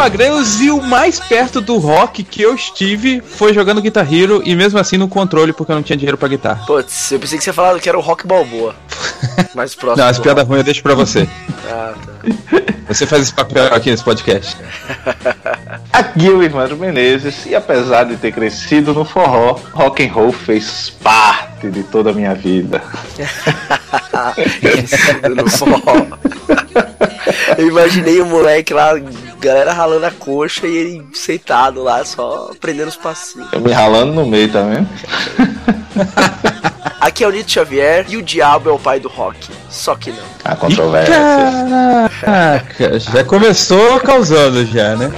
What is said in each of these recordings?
Agreus e o mais perto do rock que eu estive foi jogando Guitar Hero e mesmo assim no controle porque eu não tinha dinheiro pra guitarra. Putz, eu pensei que você falar que era o Rock Balboa. Mais próximo. Não, as piadas ruins eu deixo pra você. Ah, tá. Você faz esse papel aqui nesse podcast. Aqui é o Evandro Menezes e apesar de ter crescido no forró, rock and roll fez parte de toda a minha vida. Crescido no forró. Eu imaginei o moleque lá, galera ralando a coxa e ele sentado lá, só aprendendo os passinhos. Eu me ralando no meio, vendo? Aqui é o Nito Xavier e o diabo é o pai do rock. Só que não. A controvérsia. Caraca, já começou causando já, né?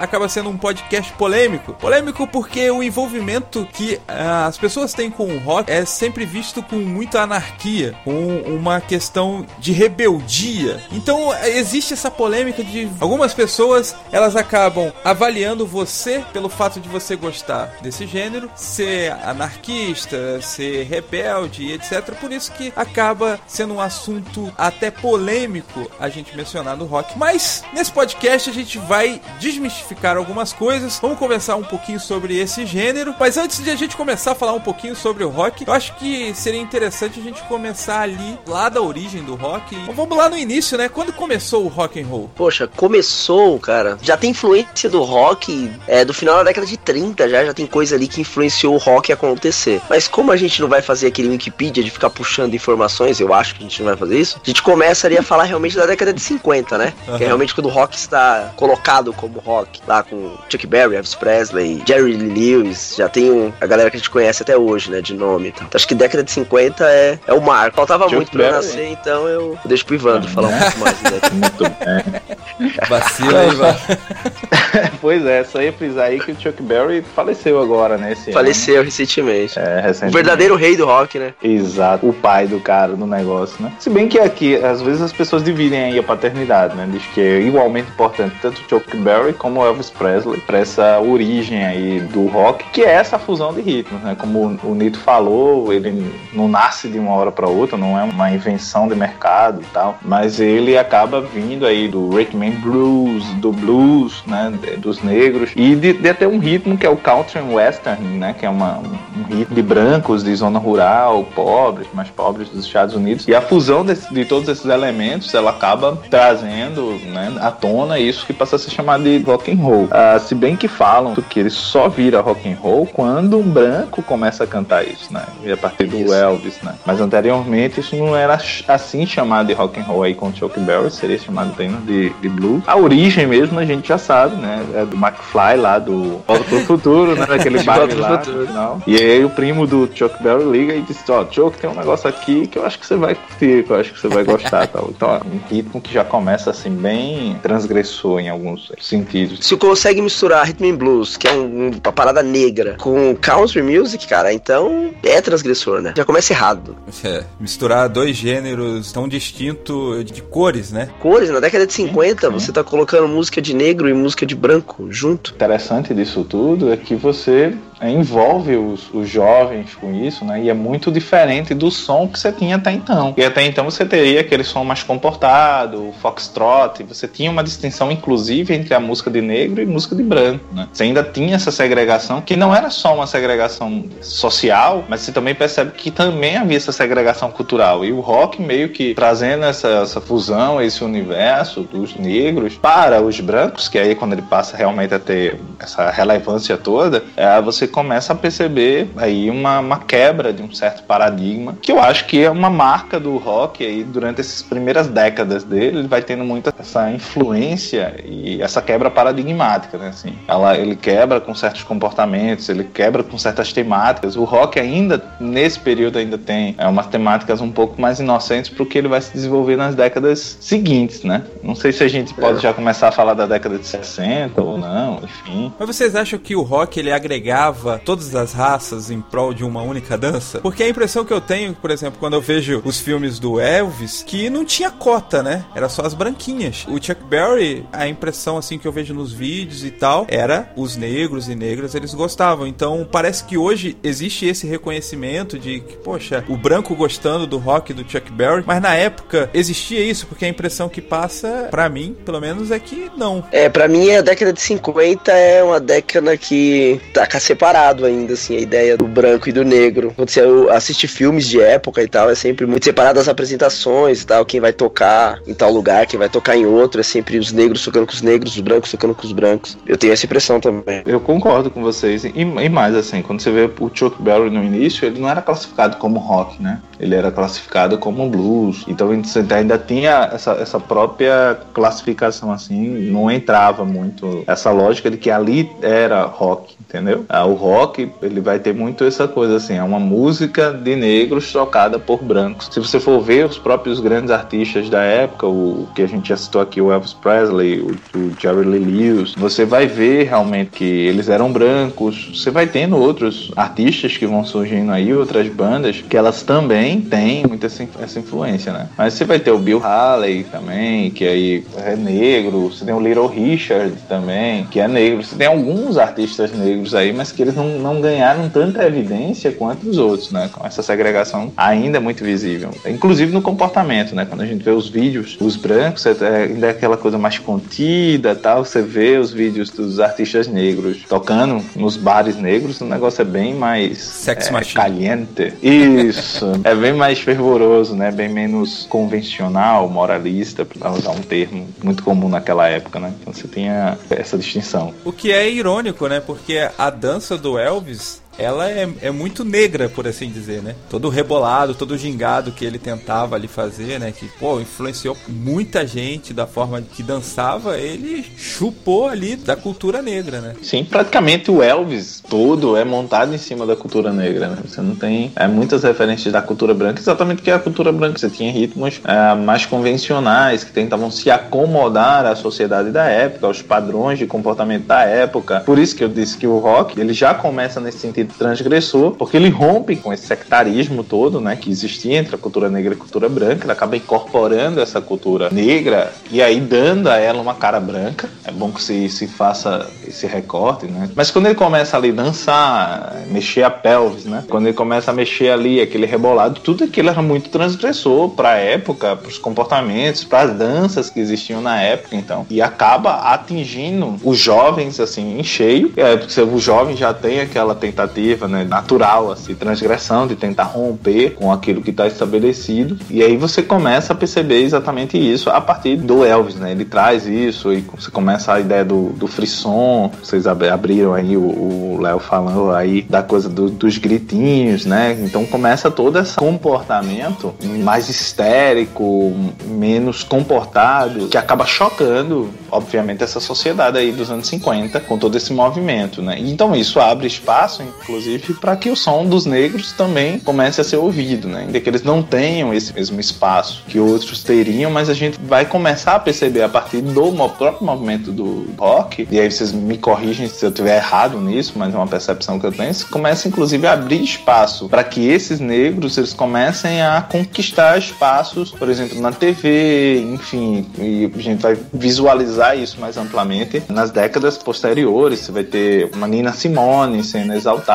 Acaba sendo um podcast polêmico. Polêmico porque o envolvimento que ah, as pessoas têm com o rock é sempre visto com muita anarquia, com uma questão de rebeldia. Então existe essa polêmica de algumas pessoas elas acabam avaliando você pelo fato de você gostar desse gênero, ser anarquista, ser rebelde etc. Por isso que acaba sendo um assunto até polêmico a gente mencionar no rock. Mas nesse podcast a gente vai desmistificar algumas coisas. Vamos conversar um pouquinho sobre esse gênero. Mas antes de a gente começar a falar um pouquinho sobre o rock, eu acho que seria interessante a gente começar ali lá da origem do rock. Então, vamos lá no início, né? Quando começou o rock and roll? Poxa, começou, cara. Já tem influência do rock é, do final da década de 30, já, já tem coisa ali que influenciou o rock a acontecer. Mas como a gente não vai fazer aquele Wikipedia de ficar puxando informações, eu acho que a gente não vai fazer isso, a gente começa ali a falar realmente da década de 50, né? Que é realmente quando o rock está colocado como rock, lá com Chuck Berry, Elvis Presley, Jerry Lewis, já tem um- a galera que a gente conhece até hoje, né, de nome e tal. Então acho que década de 50 é, é o marco. Faltava Chuck muito pra eu nascer, então eu deixo pro Ivandro falar um pouco mais. Né? Muito bem. Vacila vai. pois é, só ia frisar aí que o Chuck Berry faleceu agora, né? Esse Faleceu recentemente. Ano. É, O recentemente. verdadeiro rei do rock, né? Exato, o pai do cara do negócio, né? Se bem que aqui, às vezes as pessoas dividem aí a paternidade, né? Diz que é igualmente importante tanto o Chuck Berry como o Elvis Presley pra essa origem aí do rock, que é essa fusão de ritmos, né? Como o Nito falou, ele não nasce de uma hora para outra, não é uma invenção de mercado e tal, mas ele acaba vindo aí do rhythm blues, do blues, né? Dos negros e de, de até um ritmo que é o country western, né? Que é uma, um, um ritmo de brancos de zona rural, pobres, mais pobres dos Estados Unidos. E a fusão desse- de todos esses elementos, ela acaba trazendo, né? À tona isso que passa a ser chamado de rock and roll. Ah, se bem que falam que ele só vira rock and roll quando um branco começa a cantar isso, né? E a partir do Isso. Elvis, né? Mas anteriormente isso não era assim chamado de rock and roll aí com o Chuck Berry, seria chamado apenas de, de blues. A origem mesmo a gente já sabe, né? É do McFly lá do Volta pro Futuro, né? Daquele baile pro lá. E aí o primo do Chuck Berry liga e diz, ó, Chuck, tem um negócio aqui que eu acho que você vai curtir, que eu acho que você vai gostar tal. Então, é um ritmo que já começa assim bem transgressor em alguns sentidos. Se consegue misturar rhythm and blues, que é um- uma parada negra, com country music, cara, então é transgressor, né? Já começa errado. É, misturar dois gêneros tão distintos de cores, né? Cores, na década de 50, você tá colocando música de negro e música de branco junto. interessante disso tudo é que você é, envolve os, os jovens com isso, né? E é muito diferente do som que você tinha até então. E até então você teria aquele som mais comportado, o foxtrot, você tinha uma distinção inclusive entre a música de negro e música de branco, né? Você ainda tinha essa segregação que não era só uma segregação social, mas você também percebe que também havia essa segregação cultural. E o rock meio que trazendo essa, essa fusão, esse universo dos negros para os brancos, que aí quando ele passa realmente a ter essa relevância toda, é, você começa a perceber aí uma, uma quebra de um certo paradigma, que eu acho que é uma marca do rock aí durante essas primeiras décadas dele, ele vai tendo muita essa influência e essa quebra paradigmática, né? Assim, ela, ele quebra com certos comportamentos, ele quebra com certas temáticas. O rock ainda nesse período ainda tem é, umas temáticas um pouco mais inocentes o que ele vai se desenvolver nas décadas seguintes, né? Não sei se a gente pode é. já começar a falar da década de 60 ou não, enfim. Mas vocês acham que o rock ele agregava todas as raças em prol de uma única dança? Porque a impressão que eu tenho, por exemplo, quando eu vejo os filmes do Elvis, que não tinha cota, né? Era só as branquinhas. O Chuck Berry, a impressão assim que eu vejo nos vídeos e tal, era os negros e negras eles gostavam. Então parece que hoje existe esse reconhecimento de que, poxa, o branco gostando do rock do Chuck Berry, mas na época existia isso, porque a impressão que passa, para mim, pelo menos, é que não. É, para mim a década de 50 é uma década que tá separado ainda, assim, a ideia do branco e do negro. Quando você assiste filmes de época e tal, é sempre muito separado das apresentações e tal, quem vai tocar em tal lugar, quem vai tocar em outro, é sempre os negros tocando com os negros, os brancos tocando com os brancos. Eu tenho essa impressão também. Eu concordo com vocês. E, e mais, assim, quando você vê o Chuck Berry no início, ele não era classificado como rock, né? Ele era classificado como blues. Então você ainda tinha essa, essa própria classificação, assim, não entrava muito essa lógica de que ali era rock, entendeu? Ah, o rock, ele vai ter muito essa coisa, assim, é uma música de negros trocada por brancos. Se você for ver os próprios grandes artistas da época, o que a gente já citou aqui, o Elvis Presley, o, o Jerry Lee Lewis, você vai ver realmente que eles eram brancos. Você vai tendo outros artistas que vão surgindo aí, outras bandas, que elas também têm muita essa influência, né? Mas você vai ter o Bill Haley também, que aí é negro. Você tem o Little Richard também, que é negro. Você tem alguns artistas negros aí, mas que eles não, não ganharam tanta evidência quanto os outros, né? Com essa segregação ainda muito visível. Inclusive no comportamento, né? Quando a gente vê os vídeos dos brancos, é, ainda é aquela coisa mais contida tal. Você vê os vídeos dos artistas negros tocando nos bares negros, o negócio é bem mais Sex é, caliente. Isso. é bem mais fervoroso, né? Bem menos convencional, moralista, para usar um termo muito comum naquela época, né? Então você tinha essa distinção. O que é irônico, né? Porque a dança do Elvis ela é, é muito negra, por assim dizer, né? Todo rebolado, todo gingado que ele tentava ali fazer, né? Que, pô, influenciou muita gente da forma que dançava, ele chupou ali da cultura negra, né? Sim, praticamente o Elvis todo é montado em cima da cultura negra, né? Você não tem é, muitas referências da cultura branca, exatamente porque a cultura branca você tinha ritmos é, mais convencionais que tentavam se acomodar à sociedade da época, aos padrões de comportamento da época. Por isso que eu disse que o rock ele já começa nesse sentido transgressor, porque ele rompe com esse sectarismo todo, né, que existia entre a cultura negra e a cultura branca, ele acaba incorporando essa cultura negra e aí dando a ela uma cara branca. É bom que se, se faça esse recorte, né? Mas quando ele começa ali a dançar, mexer a pelvis, né? Quando ele começa a mexer ali aquele rebolado, tudo aquilo era muito transgressor para época, para os comportamentos, para as danças que existiam na época, então. E acaba atingindo os jovens assim em cheio, é, porque o jovem já tem aquela tentativa tentativa né, natural, assim, transgressão, de tentar romper com aquilo que está estabelecido. E aí você começa a perceber exatamente isso a partir do Elvis, né? Ele traz isso e você começa a ideia do, do frisson. Vocês abriram aí o Léo falando aí da coisa do, dos gritinhos, né? Então começa todo esse comportamento mais histérico, menos comportado, que acaba chocando, obviamente, essa sociedade aí dos anos 50 com todo esse movimento, né? Então isso abre espaço, inclusive, para que o som dos negros também comece a ser ouvido, né? Ainda que eles não tenham esse mesmo espaço que outros teriam, mas a gente vai começar a perceber a partir do próprio movimento do rock, e aí vocês me corrigem se eu estiver errado nisso, mas é uma percepção que eu tenho, começa inclusive a abrir espaço para que esses negros eles comecem a conquistar espaços, por exemplo, na TV, enfim, e a gente vai visualizar isso mais amplamente nas décadas posteriores. Você vai ter uma Nina Simone sendo exaltada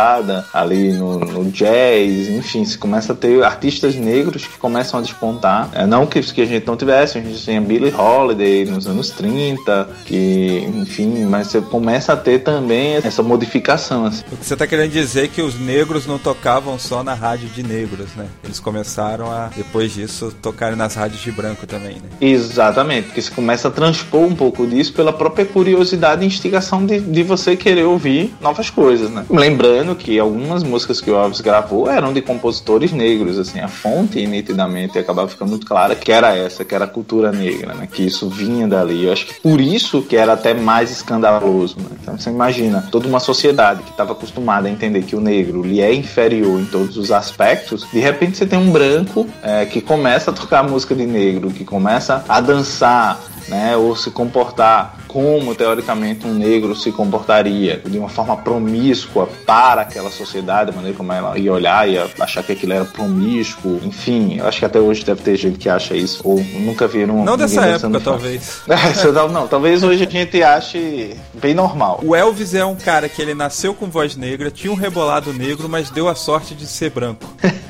ali no, no jazz, enfim, se começa a ter artistas negros que começam a despontar. É, não que, que a gente não tivesse, a gente tinha Billie Holiday nos anos 30, que, enfim, mas você começa a ter também essa modificação. Assim. O que você tá querendo dizer é que os negros não tocavam só na rádio de negros, né? Eles começaram a, depois disso, tocarem nas rádios de branco também, né? Exatamente, porque você começa a transpor um pouco disso pela própria curiosidade e instigação de, de você querer ouvir novas coisas, né? Lembrando que algumas músicas que o Elvis gravou eram de compositores negros, assim, a fonte nitidamente acabava ficando muito clara que era essa, que era a cultura negra, né? Que isso vinha dali. Eu acho que por isso que era até mais escandaloso, né? Então você imagina toda uma sociedade que estava acostumada a entender que o negro lhe é inferior em todos os aspectos, de repente você tem um branco é, que começa a tocar música de negro, que começa a dançar, né, ou se comportar como teoricamente um negro se comportaria de uma forma promíscua para aquela sociedade, a maneira como ela ia olhar, ia achar que aquilo era promíscuo, enfim, eu acho que até hoje deve ter gente que acha isso, ou nunca viram. Não dessa época, talvez. não, não, talvez hoje a gente ache bem normal. O Elvis é um cara que ele nasceu com voz negra, tinha um rebolado negro, mas deu a sorte de ser branco.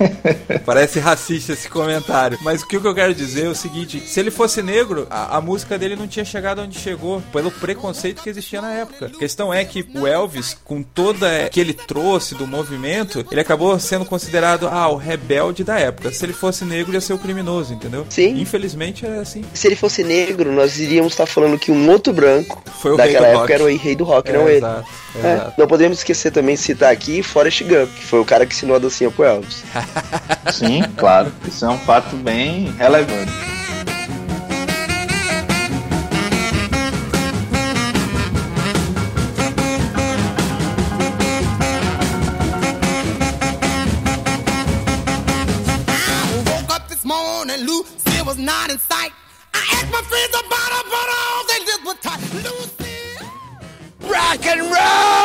Parece racista esse comentário. Mas o que eu quero dizer é o seguinte: se ele fosse negro, a, a música dele não tinha chegado onde chegou pelo preconceito que existia na época. A questão é que o Elvis, com toda que ele trouxe do movimento, ele acabou sendo considerado ah, o rebelde da época. Se ele fosse negro, ia ser o criminoso, entendeu? Sim. Infelizmente é assim. Se ele fosse negro, nós iríamos estar falando que um outro branco Foi o daquela época rock. era o rei do rock, É, não ele. exato, É. exato. Não podemos esquecer também de citar aqui Forrest Gump, que foi o cara que ensinou a dancinha pro Elvis. Sim, claro. Isso é um fato bem relevante. Was not in sight. I asked my friends about her, but all they did was type Lucy. Rock and roll!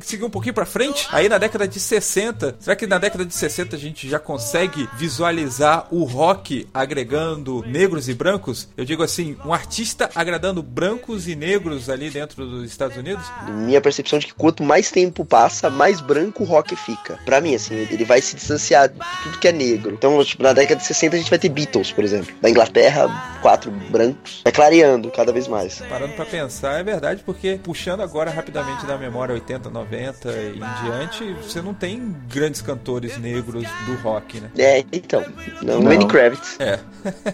Seguir um pouquinho pra frente. Aí na década de 60, será que na década de 60 a gente já consegue visualizar o rock agregando negros e brancos? Eu digo assim, um artista agradando brancos e negros ali dentro dos Estados Unidos? Minha percepção de que quanto mais tempo passa, mais branco o rock fica. Pra mim, assim, ele vai se distanciar de tudo que é negro. Então, tipo, na década de 60 a gente vai ter Beatles, por exemplo. Da Inglaterra, quatro brancos. Vai clareando cada vez mais. Parando pra pensar, é verdade, porque puxando agora rapidamente da memória 80, 90 e em diante, você não tem grandes cantores negros do rock, né? É, então. Não, Não. Lenny Kravitz. É.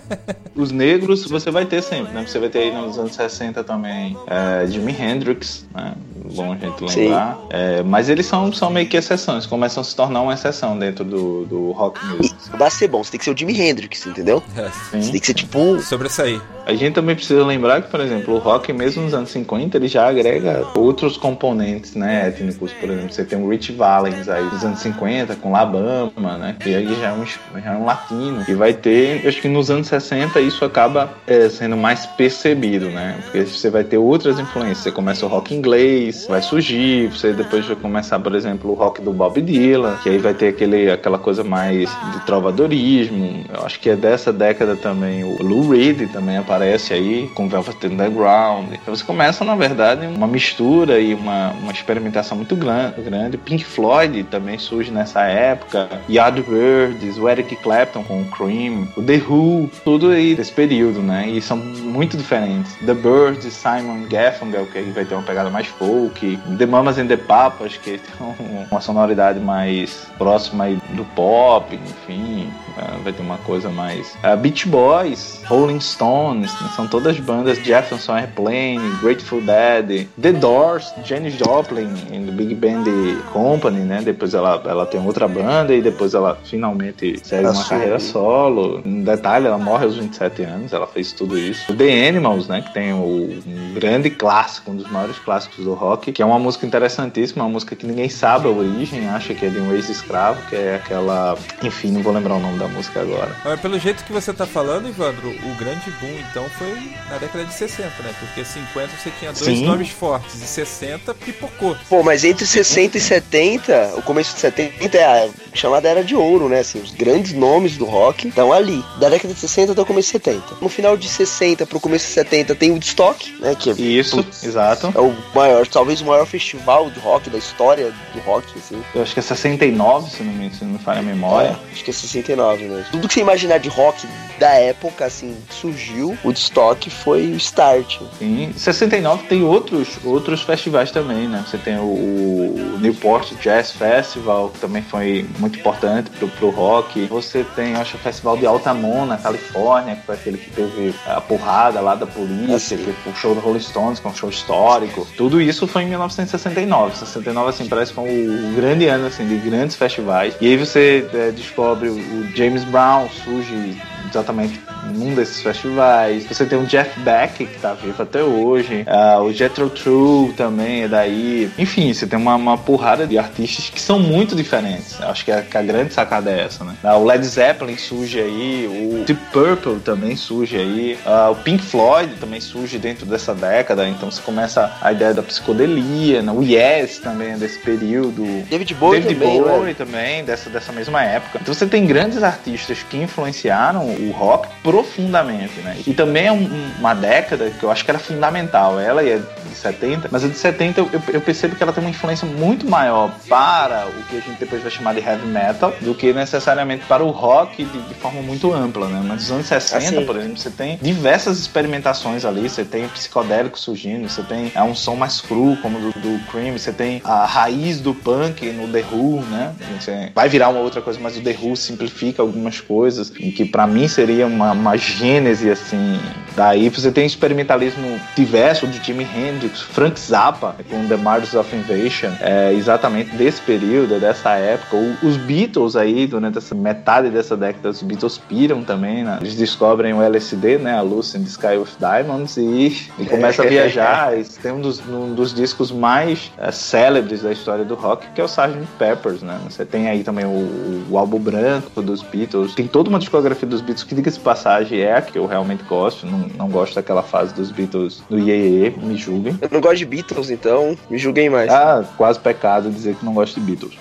Os negros você vai ter sempre, né? Você vai ter aí nos anos 60 também é, Jimi Hendrix, né? Bom a gente lembrar. É, mas eles são, são meio que exceções, começam a se tornar uma exceção dentro do, do rock music. Pra ser bom, você tem que ser o Jimi Hendrix, entendeu? é. Você Sim. tem que ser tipo. Sobressair. A gente também precisa lembrar que, por exemplo, o rock, mesmo nos anos 50, ele já agrega outros componentes, né, étnicos. Por exemplo, você tem o Rich Valens aí dos anos 50, com Labama, né, que aí já é um, já é um latino. E vai ter, eu acho que nos anos 60 isso acaba é, sendo mais percebido, né, porque você vai ter outras influências. Você começa o rock inglês, vai surgir, você depois vai começar, por exemplo, o rock do Bob Dylan, que aí vai ter aquele, aquela coisa mais de trovadorismo. Eu acho que é dessa década também. O Lou Reed também aparece aí com Velvet Underground. Então você começa, na verdade, uma mistura e uma, uma experimentação muito gran- grande. Pink Floyd também surge nessa época. Yardbirds, o Eric Clapton com o Cream, o The Who, tudo aí desse período, né? E são muito diferentes. The Birds, Simon Garfunkel, que vai ter uma pegada mais folk. The Mamas and the Papas, que tem uma sonoridade mais próxima do pop, enfim. eh, Vai ter uma coisa mais. Uh, Beach Boys, Rolling Stones, né? são todas bandas. Jefferson Airplane, Grateful Dead, The Doors, Janis Joplin, The Big Band Company, né? Depois ela, ela tem outra banda e depois ela finalmente segue uma carreira solo. Um detalhe, ela morre aos 27 anos, ela fez tudo isso. O The Animals, né? Que tem o, um grande clássico, um dos maiores clássicos do rock. rock, que é uma música interessantíssima, uma música que ninguém sabe a origem, acha que é de um ex-escravo, que é aquela. Enfim, não vou lembrar o nome da música agora. Mas pelo jeito que você tá falando, Ivandro, o grande boom então foi na década de 60, né? Porque 50 você tinha dois Sim. nomes fortes e 60 pipocou. Pô, mas entre 60 e 70, o começo de 70 é a chamada Era de Ouro, né? Assim, os grandes nomes do rock estão ali. Da década de 60 até o começo de 70. No final de 60 pro começo de 70 tem o Woodstock, né? Que é, Isso, putz, exato. é o maior, talvez o maior festival de rock da história do rock, assim. Eu acho que é 69, se não me, se não me falha a memória. É, acho que é 69, né? Tudo que você imaginar de rock da época, assim, surgiu, o Woodstock foi o start. Em 69 tem outros, outros festivais também, né? Você tem o, o Newport Jazz Festival, que também foi muito importante pro, pro rock. Você tem, acho, o Festival de Altamont, na Califórnia, que foi aquele que teve a porrada lá da polícia, Ah, que foi o show do Rolling Stones, que é um show histórico. Tudo isso foi em 1969. 69, assim, parece que foi um grande ano, assim, de grandes festivais. E aí você é, descobre o, o James Brown, surge exatamente num desses festivais. Você tem o Jeff Beck, que tá vivo até hoje. Ah, o Jethro Tull também é daí. Enfim, você tem uma, uma porrada de artistas que são muito diferentes. Eu Acho que a, que a grande sacada é essa, né? Ah, o Led Zeppelin surge aí, o Deep Purple também surge aí, ah, o Pink Floyd também surge dentro dessa década, então você começa a ideia da psicodelia, né? o Yes também é desse período, David Bowie David também, né? Bowie também, dessa, dessa mesma época. Então você tem grandes artistas que influenciaram o rock profundamente, né? E também é um- um- uma década que eu acho que era fundamental. Ela é de 70, mas a de 70 eu, eu percebo que ela tem uma influência muito maior para o que a gente depois vai chamar de heavy metal do que necessariamente para o rock de, de forma muito ampla, né? Mas nos anos 60, Assim. por exemplo, você tem diversas experimentações ali, você tem psicodélico surgindo, você tem é, um som mais cru, como do, do Cream, você tem a raiz do punk no The Who, né? Você vai virar uma outra coisa, mas o The Who simplifica algumas coisas, em que pra mim seria uma, uma gênese, assim. Daí você tem experimentalismo diverso de Jimi Hendrix, Frank Zappa, com The Mars of Invasion, é, exatamente desse período, dessa época. O- os Beatles aí, durante essa metade dessa década, os Beatles piram também, né? Eles descobrem o LSD, né? A Lucy in the Sky with Diamonds e, e começa a viajar. E tem um dos, um dos discos mais é, célebres da história do rock, que é o Sgt. Peppers, né? Você tem aí também o, o álbum branco dos Beatles. Tem toda uma discografia dos Beatles que, diga-se de passagem, é a que eu realmente gosto. Não, não gosto daquela fase dos Beatles do Iê, me julguem. Eu não gosto de Beatles, então me julguem mais. Ah, quase pecado dizer que não gosto de Beatles.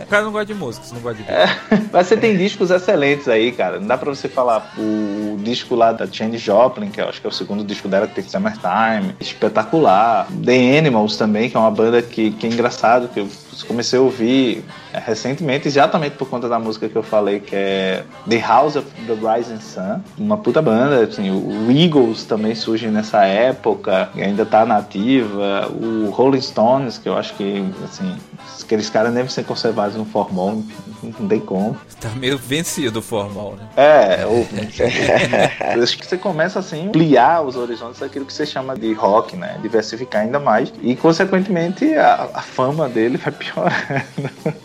O cara não gosta de música, você não gosta de Beatles. Mas você tem discos excelentes aí, cara. Não dá pra você falar o disco lá da Change Joplin, que eu acho que é o segundo disco dela, que tem Summertime. Espetacular. The Animals também, que é uma banda que, que é engraçado, que eu comecei a ouvir é, recentemente, exatamente por conta da música que eu falei, que é The House of the Rising Sun. Uma puta banda, assim, o Eagles também surge nessa época, e ainda tá nativa. O Rolling Stones, que eu acho que, assim, aqueles caras devem ser conservados no formol, não tem como. Tá meio vencido o formal, né? É, ou, eu acho que você começa assim a ampliar os horizontes daquilo que você chama de rock, né? Diversificar ainda mais. E consequentemente a, a fama dele vai piorando.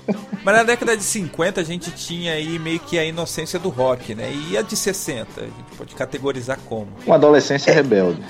Mas na década de 50 a gente tinha aí meio que a inocência do rock, né? E a de 60? A gente pode categorizar como? Uma adolescência rebelde.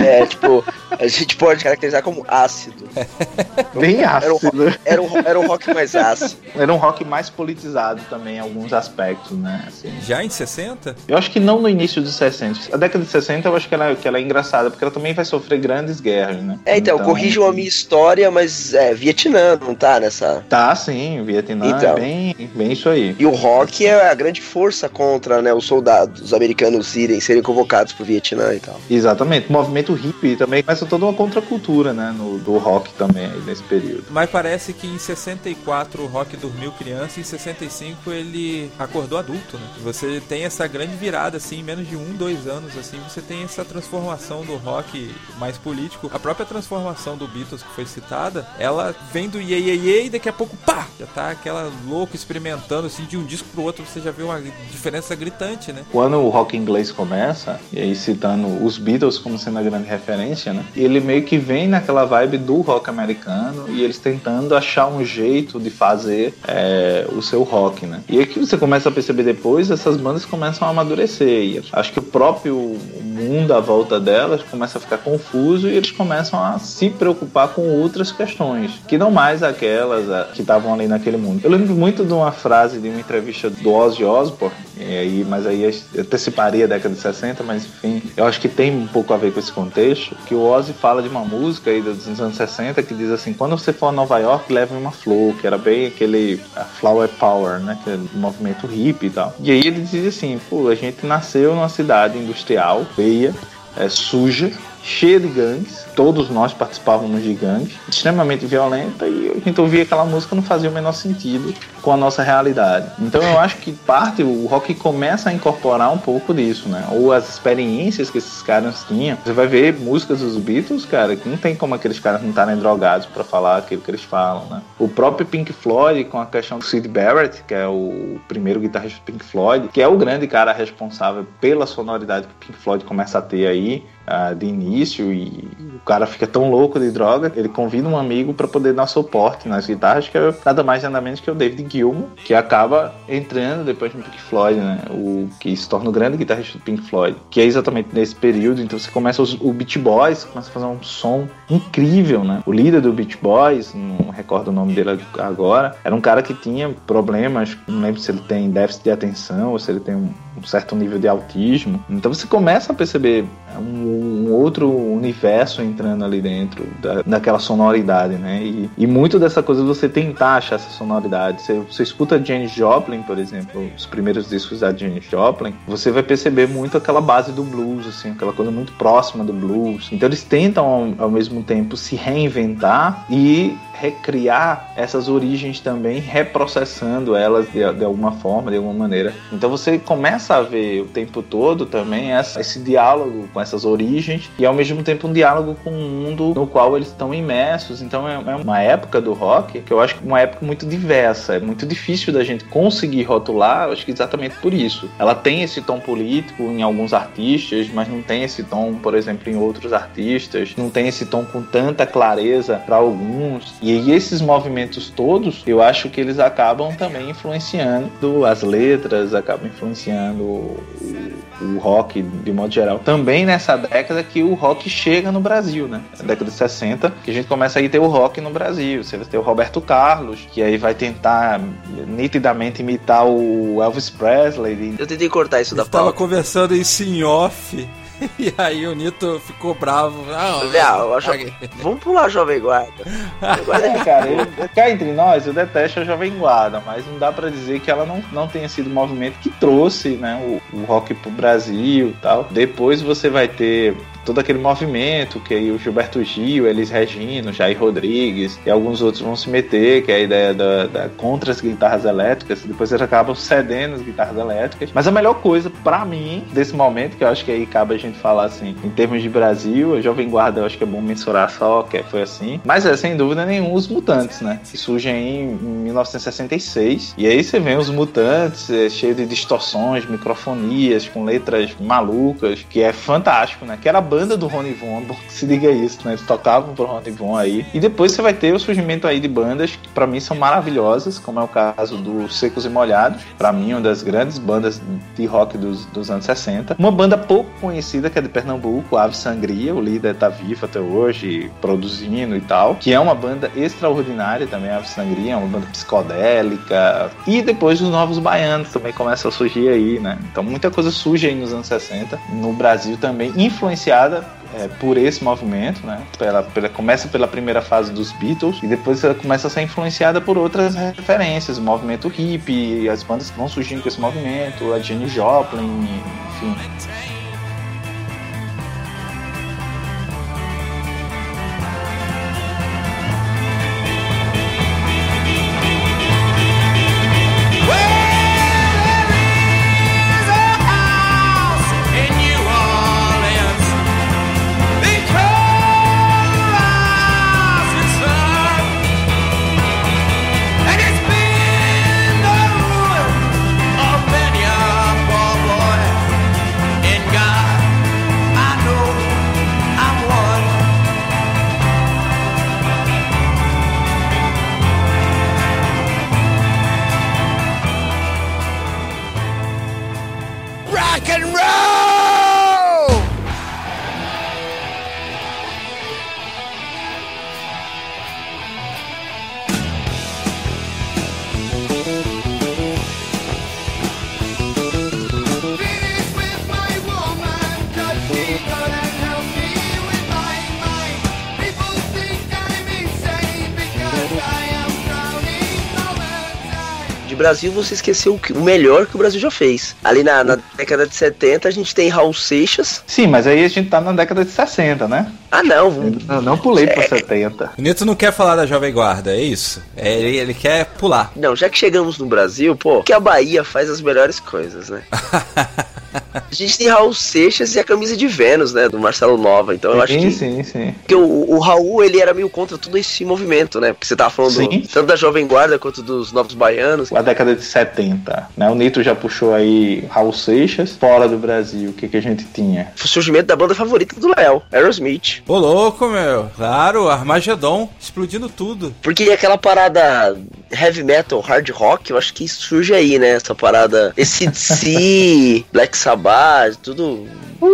É, tipo, a gente pode caracterizar como ácido. Bem Era um, ácido. rock, era, um, era um rock mais ácido. Era um rock mais politizado também em alguns aspectos, né? Assim. Já em 60? Eu acho que não no início dos 60. A década de 60 eu acho que ela, que ela é engraçada, porque ela também vai sofrer grandes guerras, né? É, então, corrijam a minha história, mas é, Vietnã não tá nessa. Tá, sim, o Vietnã Então. é bem, bem isso aí. E o rock é a grande força contra né, os soldados americanos irem serem convocados pro Vietnã e tal. Exatamente. O movimento hippie também começa toda uma contracultura, né? No, do rock também aí nesse período. Mas parece que em 64 o rock dormiu criança e em 65 ele acordou adulto, né? Você tem essa grande virada, assim, em menos de um, dois anos, assim, você tem essa transformação do rock mais político. A própria transformação do Beatles que foi citada, ela vem do iê, iê, iê e daqui a pouco, pá! Já tá aquela louca experimentando, assim, de um disco pro outro, você já vê uma diferença gritante, né? Quando o rock inglês começa, e aí citando os Beatles como sendo sendo a grande referência, né? E ele meio que vem naquela vibe do rock americano e eles tentando achar um jeito de fazer é, o seu rock, né? E aí que você começa a perceber depois, essas bandas começam a amadurecer. E acho que o próprio mundo à volta delas começa a ficar confuso e eles começam a se preocupar com outras questões, que não mais aquelas a, que estavam ali naquele mundo. Eu lembro muito de uma frase de uma entrevista do Ozzy Osbourne, e aí, mas aí anteciparia a década de 60, mas enfim, eu acho que tem um pouco a ver com esse contexto, que o Ozzy fala de uma música aí dos anos 60 que diz assim, quando você for a Nova York, leve uma flor, que era bem aquele flower power, né, que é movimento hippie e tal. E aí ele diz assim, pô, a gente nasceu numa cidade industrial, feia, é, suja, cheia de gangues, todos nós participávamos de gangues, extremamente violenta, e a gente ouvia aquela música não fazia o menor sentido com a nossa realidade. Então eu acho que parte, o rock começa a incorporar um pouco disso, né? Ou as experiências que esses caras tinham. Você vai ver músicas dos Beatles, cara, que não tem como aqueles caras não estarem drogados para falar aquilo que eles falam, né? O próprio Pink Floyd, com a questão do Sid Barrett, que é o primeiro guitarrista do Pink Floyd, que é o grande cara responsável pela sonoridade que o Pink Floyd começa a ter aí, uh, de início, e o cara fica tão louco de droga, ele convida um amigo para poder dar suporte nas guitarras, que é nada mais nada menos que o David Gilmour, que acaba entrando depois no Pink Floyd, né? O que se torna o grande guitarrista do Pink Floyd, que é exatamente nesse período. Então você começa os, o Beach Boys, começa a fazer um som incrível, né? O líder do Beach Boys, não recordo o nome dele agora, era um cara que tinha problemas, não lembro se ele tem déficit de atenção ou se ele tem um, um certo nível de autismo. Então você começa a perceber um, um outro universo entrando ali dentro da, daquela sonoridade, né? E, e muito dessa coisa você tentar achar essa sonoridade. Você, você escuta Janis Joplin, por exemplo, os primeiros discos da Janis Joplin, você vai perceber muito aquela base do blues, assim, aquela coisa muito próxima do blues. Então eles tentam ao, ao mesmo tempo se reinventar e recriar essas origens também, reprocessando elas de, de, alguma forma, de alguma maneira. Então você começa a ver o tempo todo também essa, esse diálogo com essas origens e ao mesmo tempo um diálogo com o mundo no qual eles estão imersos. Então é, é uma época do rock que eu acho que uma época muito diversa, é muito difícil da gente conseguir rotular, acho que exatamente por isso. Ela tem esse tom político em alguns artistas, mas não tem esse tom, por exemplo, em outros artistas, não tem esse tom com tanta clareza para alguns. E esses movimentos todos, eu acho que eles acabam também influenciando as letras, acabam influenciando o, o rock de modo geral. Também nessa década que o rock chega no Brasil, né? Na década de 60, que a gente começa a ter o rock no Brasil. Você vai ter o Roberto Carlos, que aí vai tentar nitidamente imitar o Elvis Presley. Eu tentei cortar isso da pauta. Estava conversando isso em off. E aí o Nito ficou bravo. Ah, Não, acho... Vamos pular Jovem Guarda. é, cara, eu, cá entre nós, eu detesto a Jovem Guarda, mas não dá para dizer que ela não, não tenha sido o movimento que trouxe né, o, o rock pro Brasil e tal. Depois você vai ter todo aquele movimento que aí o Gilberto Gil, Elis Regino, Jair Rodrigues e alguns outros vão se meter, que é a ideia da, da contra as guitarras elétricas, depois eles acabam cedendo as guitarras elétricas. Mas a melhor coisa para mim desse momento, que eu acho que aí cabe a gente falar assim, em termos de Brasil, a Jovem Guarda eu acho que é bom mensurar só que foi assim, mas é sem dúvida nenhum os Mutantes, né? Que surgem em 1966 e aí você vê os Mutantes é, cheio de distorções, microfonias, com letras malucas, que é fantástico, né? Que era banda do Ronnie Von, se diga isso, né? Eles tocavam pro Ronnie Von aí. E depois você vai ter o surgimento aí de bandas que para mim são maravilhosas, como é o caso do Secos e Molhados, para mim uma das grandes bandas de rock dos, dos anos 60. Uma banda pouco conhecida que é de Pernambuco, Ave Sangria, o líder tá vivo até hoje, produzindo e tal, que é uma banda extraordinária também, Ave Sangria, é uma banda psicodélica. E depois os Novos Baianos também começam a surgir aí, né? Então muita coisa surge aí nos anos 60, no Brasil também, é, por esse movimento, né? Pela, começa pela primeira fase dos Beatles e depois ela começa a ser influenciada por outras referências, o movimento hippie, as bandas que vão surgindo com esse movimento, a Jenny Joplin, enfim. Brasil, você esqueceu o que- o melhor que o Brasil já fez. Ali na, na década de 70, a gente tem Raul Seixas. Sim, mas aí a gente tá na década de 60, né? Ah, não. Eu não pulei pra 70. O Nito não quer falar da Jovem Guarda, é isso. É, ele, ele quer pular. Não, já que chegamos no Brasil, pô, que a Bahia faz as melhores coisas, né? A gente tem Raul Seixas e a camisa de Vênus, né? Do Marcelo Nova. Então eu acho sim, que. sim, sim. Porque o, o Raul, ele era meio contra todo esse movimento, né? Porque você tava falando Sim. tanto da Jovem Guarda quanto dos Novos Baianos. A década de 70, né? O Nito já puxou aí Raul Seixas. Fora do Brasil, o que, que a gente tinha? O surgimento da banda favorita do Léo, Aerosmith. Ô louco, meu. Claro, Armagedon, explodindo tudo. Porque aquela parada heavy metal, hard rock, eu acho que surge aí, né? Essa parada. Esse DC, Black Sabbath, tudo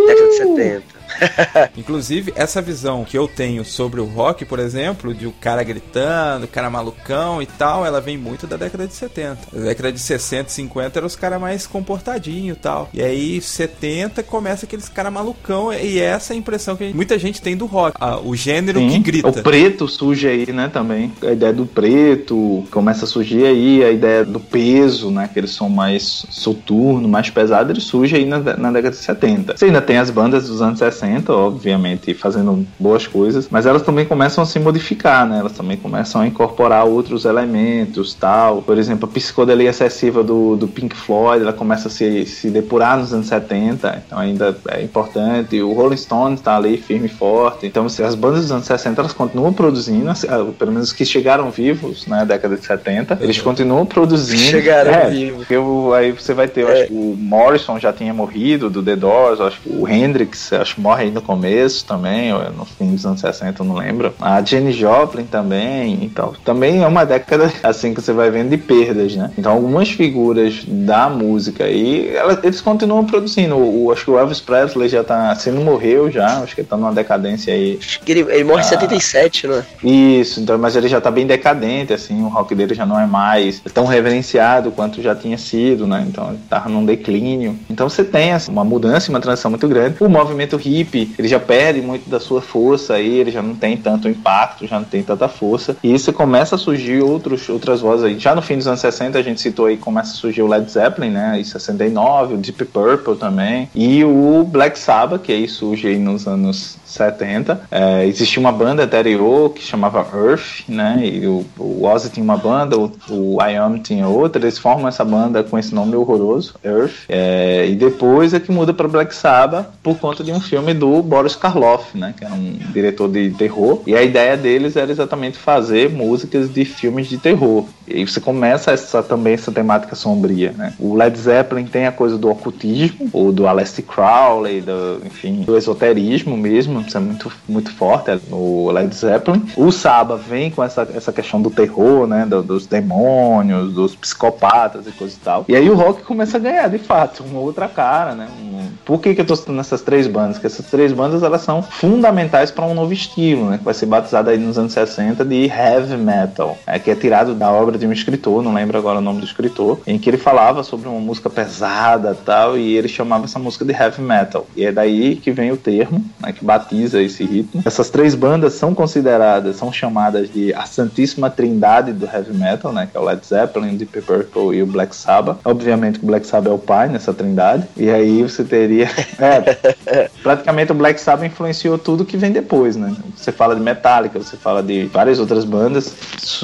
década de 70. Inclusive, essa visão que eu tenho sobre o rock, por exemplo, de o cara gritando, o cara malucão e tal, ela vem muito da década de 70. Na década de 60 e 50 eram os caras mais comportadinhos e tal. E aí, 70 começa aqueles caras malucão, e essa é a impressão que muita gente tem do rock. Ah, o gênero que Sim, grita. O preto surge aí, né, também. A ideia do preto começa a surgir aí, a ideia do peso, né, que eles são mais soturno, mais pesado, ele surge aí na, na década de 70. Você ainda tem as bandas dos anos 60, obviamente, fazendo boas coisas, mas elas também começam a se modificar, né, elas também começam a incorporar outros elementos, tal. Por exemplo, a psicodelia excessiva do, do Pink Floyd, ela começa a se, se depurar nos anos 70, então ainda é importante. O Rolling Stones tá ali firme e forte. Então, assim, as bandas dos anos 60 elas continuam produzindo, assim, ah, pelo menos os que chegaram vivos na década de 70, eles continuam produzindo. Chegaram é, vivos. o- aí você vai ter, eu É. acho que o Morrison já tinha morrido do The Doors, eu acho que o Hendrix, eu acho que morre aí no começo também, ou no fim dos anos 60, eu não lembro. A Jenny Joplin também, então também é uma década assim que você vai vendo de perdas, né? Então algumas figuras da música aí, eles continuam produzindo. O, acho que o Elvis Presley já tá, se não morreu já, acho que ele tá numa decadência aí ele, ele morre em Ah. 77, né? isso, então, mas ele já tá bem decadente, assim, o rock dele já não é mais tão reverenciado quanto já tinha sido, né? Então ele tava num declínio. Então você tem assim, uma mudança e uma transição muito grande. O movimento hippie, ele já perde muito da sua força aí, ele já não tem tanto impacto, já não tem tanta força. E isso começa a surgir outros, outras vozes aí. Já no fim dos anos 60, a gente citou aí, começa a surgir o Led Zeppelin, né? Em 69, o Deep Purple também. E o Black Sabbath, que aí surge aí nos anos 70. É, existia uma banda anterior que chamava Earth, né? E o, o Ozzy tinha uma banda, o, o Am tinha outra. Eles formam essa banda com esse nome horroroso, Earth. É, e depois é que muda para Black Sabbath por conta de um filme do Boris Karloff, né? Que era um diretor de terror. E a ideia deles era exatamente fazer músicas de filmes de terror. E você começa essa, também essa temática sombria, né? O Led Zeppelin tem a coisa do ocultismo, ou do Aleister Crowley, do, enfim, do esoterismo mesmo, é muito, muito forte no Led Zeppelin. O Saba vem com essa, essa questão do terror, né? do- dos demônios, dos psicopatas e coisa e tal. E aí o rock começa a ganhar, de fato, uma outra cara, né? Um- por que, que eu tô citando essas três bandas? Porque essas três bandas elas são fundamentais para um novo estilo, né? Que vai ser batizado aí nos anos 60 de heavy metal, é, que é tirado da obra de um escritor, não lembro agora o nome do escritor, em que ele falava sobre uma música pesada tal, e ele chamava essa música de heavy metal. E é daí que vem o termo, né, que batiza esse ritmo. Essas três bandas são consideradas, são chamadas de a Santíssima Trindade do heavy metal, né? Que é o Led Zeppelin, o Deep Purple e o Black Sabbath. Obviamente que o Black Sabbath é o pai nessa trindade. E aí você teria. É, praticamente o Black Sabbath influenciou tudo que vem depois, né? Você fala de Metallica, você fala de várias outras bandas,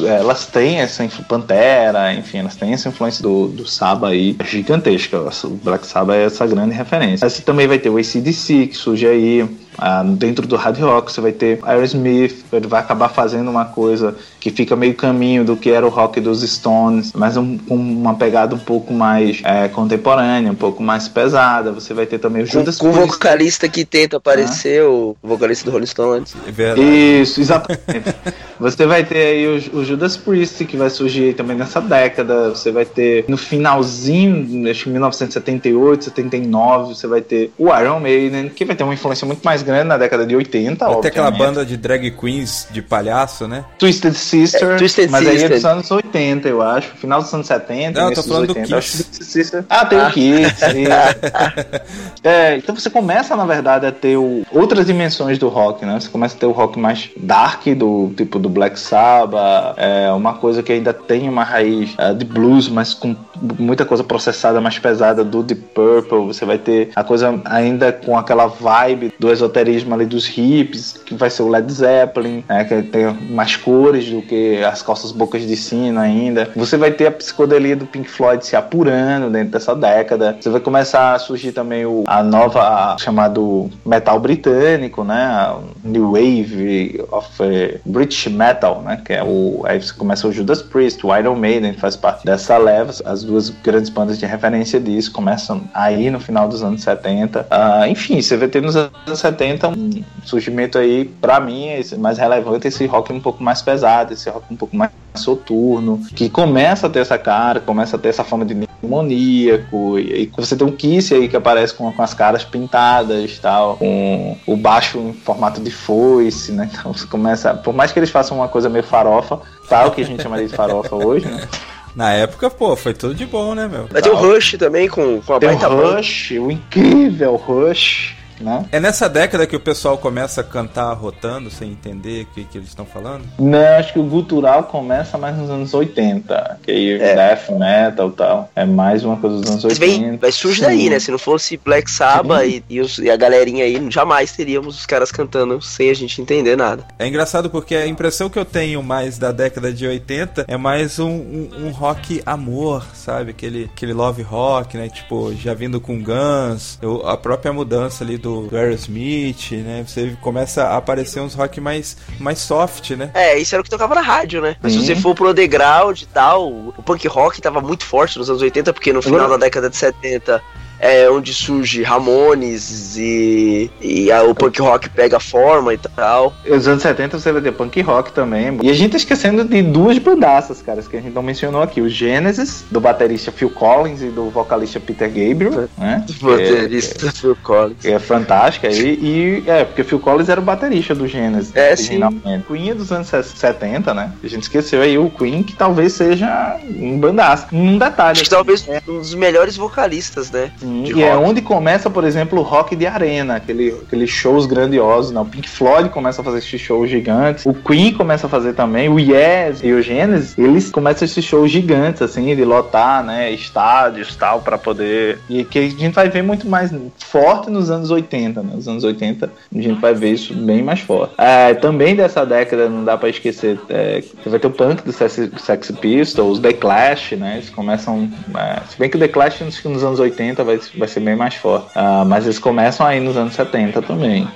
elas têm essa Pantera, enfim, elas têm essa influência do, do Saba aí gigantesca. O Black Sabbath é essa grande referência. Você também vai ter o ACDC, que surge aí, Ah, dentro do hard rock você vai ter Aerosmith, ele vai acabar fazendo uma coisa que fica meio caminho do que era o rock dos Stones, mas um, com uma pegada um pouco mais é, contemporânea, um pouco mais pesada. Você vai ter também o Com, Judas com o Priest. vocalista que tenta aparecer, o vocalista do Rolling Stones. É verdade. Isso, exatamente. Você vai ter aí o, o Judas Priest, que vai surgir também nessa década. Você vai ter no finalzinho, acho que 1978, 79, você vai ter o Iron Maiden, que vai ter uma influência muito mais grande na década de 80. Vai ter aquela obviamente. banda de drag queens de palhaço, né? Twisted Sister, É, Twisted mas aí é Sister. dos anos 80, eu acho. Final dos anos 70, Não, eu tô falando do 80. Acho que Kiss. Twisted Sister. Ah, tem o Kiss. isso. É, então você começa, na verdade, a ter o- outras dimensões do rock, né? Você começa a ter o rock mais dark, do tipo do Black Sabbath, é, uma coisa que ainda tem uma raiz é, de blues, mas com muita coisa processada mais pesada do Deep Purple. Você vai ter a coisa ainda com aquela vibe do esoterismo ali dos hips, que vai ser o Led Zeppelin, né? Que tem mais cores do que as calças bocas de sino ainda. Você vai ter a psicodelia do Pink Floyd se apurando dentro dessa década. Você vai começar a surgir também o, a nova chamado metal britânico, né? New Wave of eh, British Metal, né? Que é o aí você começa o Judas Priest, o Iron Maiden faz parte dessa leva. As duas grandes bandas de referência disso começam aí no final dos anos 70. Ah, enfim, você vai ter nos anos 70 um surgimento aí, pra mim, esse mais relevante esse rock um pouco mais pesado, esse rock um pouco mais soturno, que começa a ter essa cara, começa a ter essa forma de demoníaco, e aí você tem um Kiss aí que aparece com, com as caras pintadas tal, com o baixo em formato de foice, né? Então você começa, por mais que eles façam uma coisa meio farofa, tal, que a gente chamaria de farofa hoje, né? Na época, pô, foi tudo de bom, né, meu? Vai ter o Rush também com, com a Tem o baita banda. Rush, o incrível Rush, né? É nessa década que o pessoal começa a cantar rotando, sem entender o que, que eles estão falando? Não, acho que o gutural começa mais nos anos 80, que aí É. death metal e tal. É mais uma coisa dos anos Mas 80. vem, vai surge daí, né? Se não fosse Black Sabbath e, e, os- e a galerinha aí, jamais teríamos os caras cantando sem a gente entender nada. É engraçado porque a impressão que eu tenho mais da década de 80 é mais um, um, um rock amor, sabe? Aquele, aquele love rock, né? Tipo, já vindo com Guns, eu- a própria mudança ali do, do Aerosmith, né? Você começa a aparecer uns rock mais, mais soft, né? É, isso era o que tocava na rádio, né? Mas Sim. se você for pro underground e tal, o punk rock tava muito forte nos anos 80, porque no final Agora- da década de 70 é onde surge Ramones e, e a- o punk rock pega forma e tal. Os anos 70 você vai ter punk rock também. E a gente tá esquecendo de duas bandaças, caras, que a gente não mencionou aqui. O Genesis, do baterista Phil Collins e do vocalista Peter Gabriel, né? O baterista Phil Collins. Que é fantástica aí. E é, porque Phil Collins era o baterista do Genesis. É, sim. Queen é dos anos 70, né? A gente esqueceu aí o Queen, que talvez seja um bandaço. Um detalhe. Acho que talvez um dos melhores vocalistas, né? Sim, e é rock. onde começa, por exemplo, o rock de arena, aquele, aqueles shows grandiosos. Né? O Pink Floyd começa a fazer esses shows gigantes, o Queen começa a fazer também, o Yes e o Genesis, eles começam esses shows gigantes, assim, de lotar, né, estádios e tal, pra poder... E que a gente vai ver muito mais forte nos anos 80, né? Nos anos 80 a gente vai ver isso bem mais forte. É, também dessa década, não dá pra esquecer, é, você vai ter o punk do Sex, Sex Pistols, The Clash, né? Eles começam... é, se bem que o The Clash nos anos 80 vai, vai ser bem mais forte. Ah, mas eles começam aí nos anos 70 também.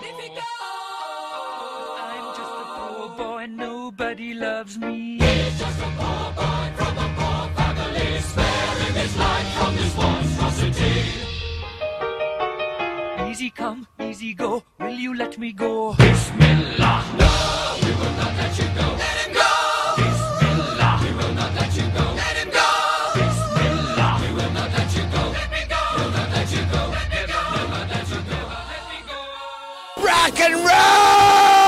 Me. Easy come, easy go, will you let me go? Bismillah. No, we will not let you go. Let him go. Bismillah. We will not let you go. Rock and roll!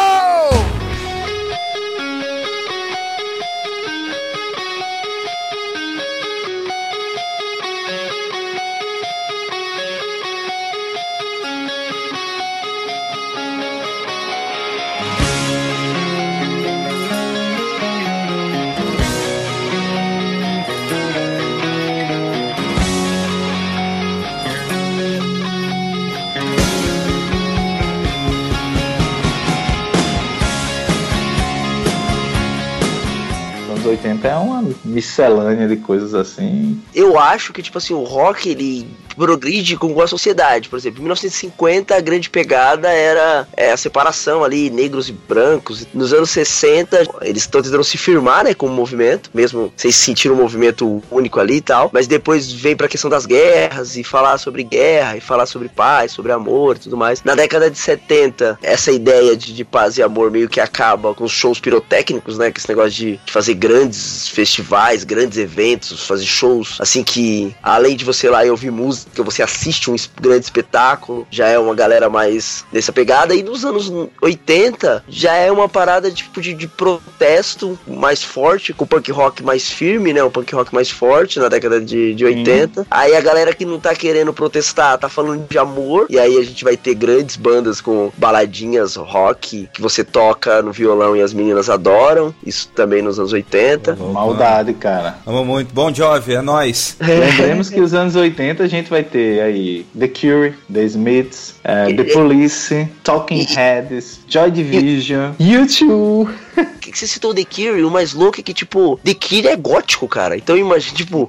80 é uma miscelânea de coisas assim. Eu acho que, tipo assim, o rock, ele progride com a sociedade. Por exemplo, em 1950 a grande pegada era é, a separação ali, negros e brancos. Nos anos 60 eles estão tentando se firmar, né, como movimento, mesmo sem se sentir um movimento único ali e tal. Mas depois vem pra questão das guerras e falar sobre guerra e falar sobre paz, sobre amor e tudo mais. Na década de 70, essa ideia de, de paz e amor meio que acaba com os shows pirotécnicos, né, que esse negócio de, de fazer grandes festivais, grandes eventos, fazer shows assim que além de você ir lá e ouvir música, você assiste um grande espetáculo, já é uma galera mais nessa pegada. E nos anos 80 já é uma parada tipo de, de protesto mais forte, com o punk rock mais firme, né? O punk rock mais forte na década de, de 80. Aí a galera que não tá querendo protestar tá falando de amor. E aí a gente vai ter grandes bandas com baladinhas rock que você toca no violão e as meninas adoram. Isso também nos anos 80. Maldade, cara. Amo muito. Bom Jovem, é nóis. Lembremos que os anos 80 a gente vai ter aí The Cure, The Smiths, eh, The Police, Talking Heads, Joy Division, U2. Que que você citou The Cure, o mais louco é que, tipo, The Cure é gótico, cara. Então imagina, tipo,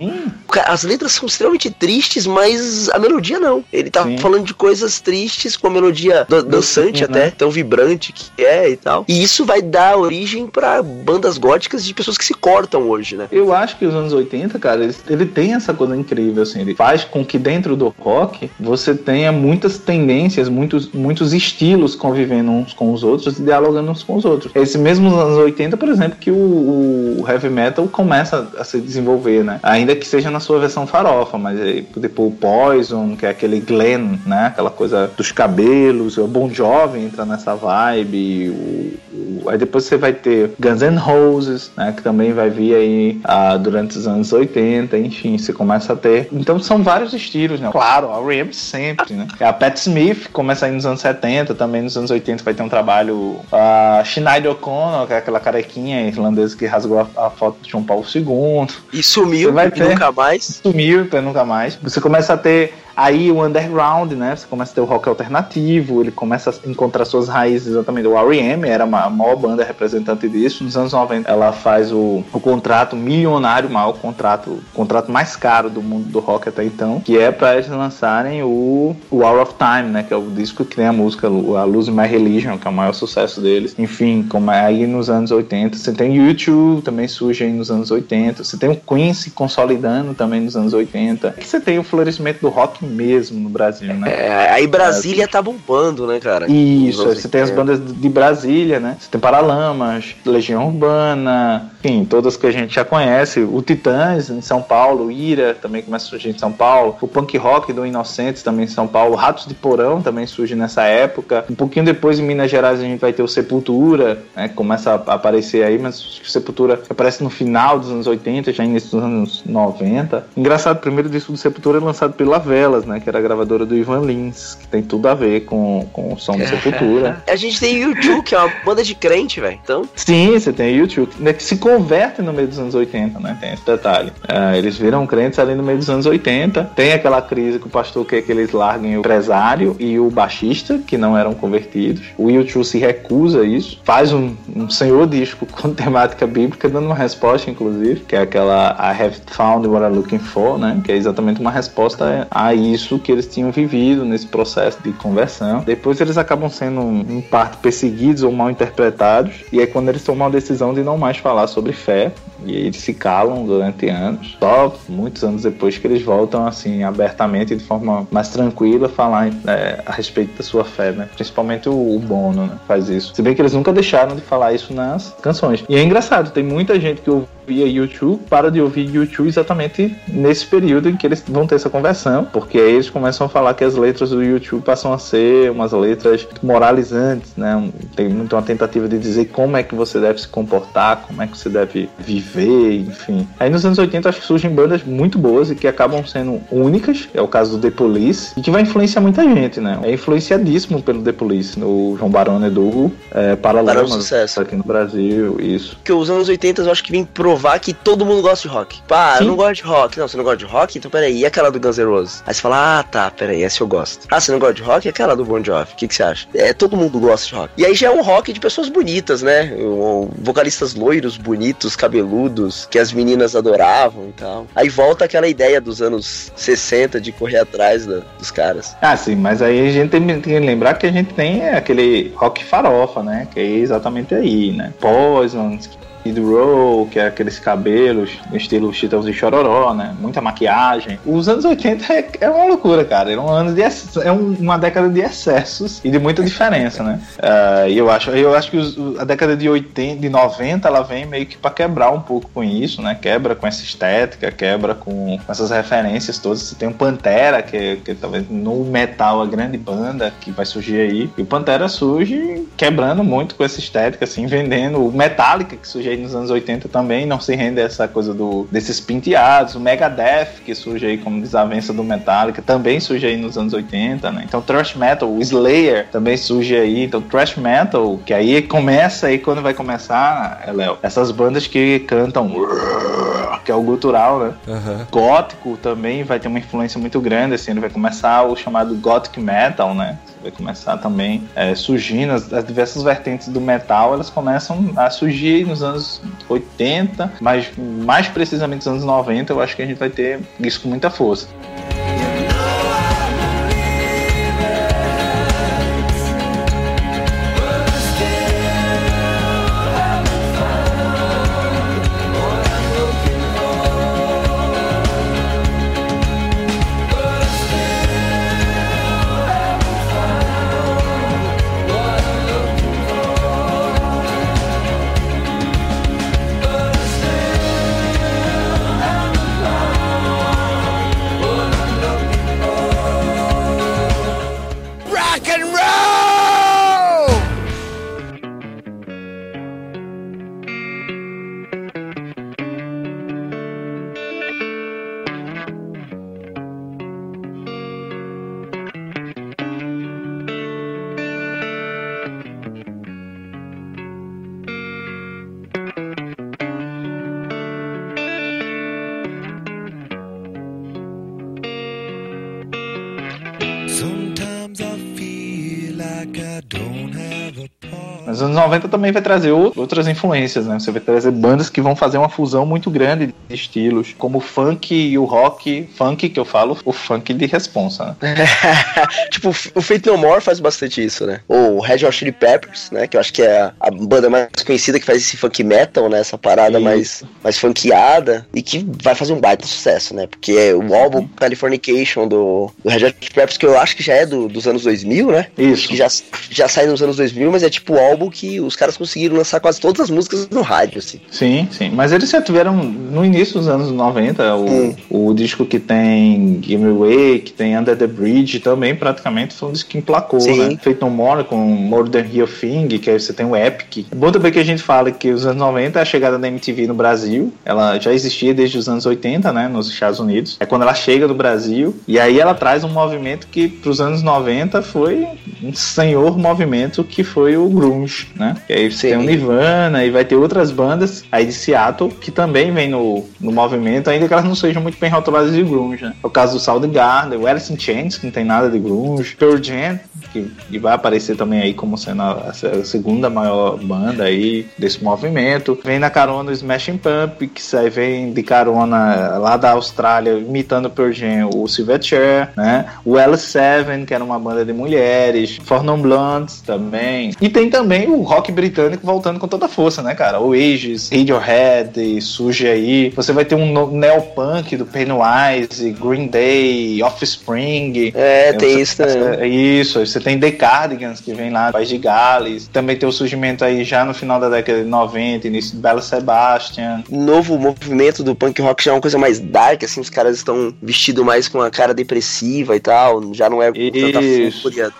as letras são extremamente tristes, mas a melodia não. Ele tá Sim. falando de coisas tristes com a melodia dan- dançante né? até, tão vibrante que é e tal. E isso vai dar origem pra bandas góticas de pessoas que se cortam hoje, né? Eu acho que os anos 80, cara, ele, ele tem essa coisa incrível, assim. Ele faz com que dentro do rock você tenha muitas tendências, muitos, muitos estilos convivendo uns com os outros e dialogando uns com os outros. Esse mesmo anos 80, por exemplo, que o, o heavy metal começa a se desenvolver, né? Ainda que seja na sua versão farofa, mas depois o Poison, que é aquele Glenn, né? Aquela coisa dos cabelos, o Bon Jovi entra nessa vibe, o, o- aí depois você vai ter Guns N' Roses, né? Que também vai vir aí ah, durante os anos 80, enfim, você começa a ter. Então são vários estilos, né? Claro, a R.E.M. sempre, né? A Pat Smith começa aí nos anos 70, também nos anos 80 vai ter um trabalho. A Sinead O'Connor, é aquela carequinha irlandesa que rasgou a, a foto de João Paulo II. E sumiu vai ter. nunca mais. Sumiu pra nunca mais. Você começa a ter aí o underground, né? Você começa a ter o rock alternativo, ele começa a encontrar suas raízes exatamente. O R.E.M. era a maior banda representante disso. Nos anos 90 ela faz o, o contrato milionário, o maior contrato, o contrato mais caro do mundo do rock até então, que é pra eles lançarem o, o Hour of Time, né? Que é o disco que tem a música a Lose My Religion, que é o maior sucesso deles. Enfim, como é aí nos anos 80, você tem o YouTube, também surge aí nos anos 80. Você tem o Queen se consolidando também nos anos 80. E você tem o florescimento do rock mesmo no Brasil, né? É, aí Brasília tá bombando, né, cara? Isso, você tem as 80. bandas de Brasília, né? Você tem Paralamas, Legião Urbana, enfim, todas que a gente já conhece. O Titãs em São Paulo, o Ira também começa a surgir em São Paulo. O punk rock do Inocentes também em São Paulo. Ratos de Porão também surge nessa época. Um pouquinho depois em Minas Gerais a gente vai ter o Sepultura, né? Que começa a aparecer aí, mas o Sepultura aparece no final dos anos 80, já início dos anos 90. Engraçado, o primeiro disco do Sepultura é lançado pela Velas, né? Que era a gravadora do Ivan Lins, que tem tudo a ver com, com o som do Sepultura. A gente tem o YouTube, que é uma banda de crente, velho. Então, Sim, você tem YouTube, né, que se converte no meio dos anos 80, né? Tem esse detalhe. Ah, eles viram crentes ali no meio dos anos 80. Tem aquela crise que o pastor quer que eles larguem o empresário e o baixista, que não eram convertidos. O YouTube se recusa a isso. Faz um, um senhor disco com temática bíblica, dando uma resposta, inclusive, que é aquela I have found what I'm looking for, né? Que é exatamente uma resposta a isso que eles tinham vivido nesse processo de conversão. Depois eles acabam sendo, em parte, perseguidos ou mal interpretados. E é quando eles tomam a decisão de não mais falar sobre fé. E eles se calam durante anos. Só muitos anos depois que eles voltam, assim, abertamente, de forma mais tranquila, falar é, a respeito da sua fé, né? Principalmente o, Bono, né? Faz isso. Se bem que eles nunca deixaram de falar isso nas canções. E é engraçado, tem muita gente que ouvia YouTube para de ouvir YouTube exatamente nesse período em que eles vão ter essa conversão, porque aí eles começam a falar que as letras do YouTube passam a ser umas letras moralizantes, né? Tem muito uma tentativa de dizer como é que você deve se comportar, como é que você deve viver, enfim. Aí nos anos 80 acho que surgem bandas muito boas e que acabam sendo únicas, é o caso do The Police, e que vai influenciar muita gente, né? É influenciadíssimo pelo The Police, o João Barão Edu, é, Paralamas Sucesso. aqui no Brasil, isso. que os anos 80 eu acho que vem pro provar que todo mundo gosta de rock. Pá, eu Sim. não gosto de rock. Não, você não gosta de rock? Então peraí, e aquela do Guns N' Roses? Aí você fala, ah, tá, peraí, essa eu gosto. Ah, você não gosta de rock? E aquela do Bon Jovi? O que, que você acha? É, todo mundo gosta de rock. E aí já é um rock de pessoas bonitas, né? Vocalistas loiros, bonitos, cabeludos, que as meninas adoravam e tal. Aí volta aquela ideia dos anos 60 de correr atrás da- dos caras. Ah, sim, mas aí a gente tem, tem que lembrar que a gente tem aquele rock farofa, né? Que é exatamente aí, né? Poison, Skid Row, que é aqueles cabelos no estilo Chitãozinho e Chororó, né? Muita maquiagem. Os anos 80 é, é uma loucura, cara. É um ano de é um- uma década de excessos e de muita diferença, né? Ah, E eu acho, eu acho que os- a década de 80, de 90, ela vem meio que pra quebrar um pouco com isso, né? Quebra com essa estética, quebra com essas referências todas. Você tem o Pantera, que é, que é talvez no metal a grande banda que vai surgir aí. E o Pantera surge quebrando muito com essa estética, assim, vendendo o Metallica, que surge aí nos anos 80 também, não se rende a essa coisa do, desses penteados. O Megadeth, que surge aí como desavença do Metallica, também surge aí nos anos 80, né? Então Thrash Metal, o Slayer também surge aí. Então Thrash Metal, que aí começa aí quando vai começar, é, Léo, essas bandas que cantam que é o gutural, né? Aham. gótico também vai ter uma influência muito grande, assim, ele vai começar o chamado gothic metal, né? Vai começar também é, surgindo as, as diversas vertentes do metal, elas começam a surgir nos anos 80, mas mais precisamente nos anos 90, eu acho que a gente vai ter isso com muita força. Também vai trazer ou- outras influências, né? Você vai trazer bandas que vão fazer uma fusão muito grande de estilos, como o funk e o rock. Funk que eu falo, o funk de responsa, né? tipo, o Fate No More faz bastante isso, né? Ou o Red Hot Chili Peppers, né? Que eu acho que é a, banda mais conhecida que faz esse funk metal, né? Essa parada Isso. mais, mais funkeada e que vai fazer um baita sucesso, né? Porque é o álbum Californication do, do Red Hot Chili Peppers, que eu acho que já é do- dos anos 2000, né? Acho Isso. que já, já sai nos anos 2000, mas é tipo o álbum que os caras conseguiram lançar quase todas as músicas no rádio, assim. Sim, sim. Mas eles já tiveram no início dos anos 90, o, o disco que tem Give Me Away, que tem Under the Bridge, também praticamente foi um disco que emplacou, Sim. né? Feito no More com More Than Real Thing, que aí você tem o Epic. É bom também que a gente fala que os anos 90 é a chegada da MTV no Brasil. Ela já existia desde os anos 80, né? Nos Estados Unidos. É quando ela chega no Brasil. E aí ela traz um movimento que pros anos 90 foi um senhor movimento que foi o Grunge, né? E aí Sim. tem o Nirvana e vai ter outras bandas aí de Seattle que também vem no, no movimento, ainda que elas não sejam muito bem rotuladas de grunge, né? É o caso do Soundgarden, o Alice in Chains, que não tem nada de grunge, Pearl Jam, que, que vai aparecer também aí como sendo a, a segunda maior banda aí desse movimento. Vem na carona o Smashing Pumpkins, aí vem de carona lá da Austrália, imitando o Pearl Jam, o Silverchair, né? O L7, que era uma banda de mulheres, For Non Blondes também. E tem também o rock britânico voltando com toda a força, né, cara? Oasis, Radiohead, surge aí. Você vai ter um neopunk do Pennywise, Green Day, Offspring. É, tem você- isso também. é Isso, você tem The Cardigans, que vem lá do País de Gales. Também tem o surgimento aí já no final da década de 90, início de Bella Sebastian. novo movimento do punk rock já é uma coisa mais dark, assim, os caras estão vestidos mais com a cara depressiva e tal, já não é com tanta fúria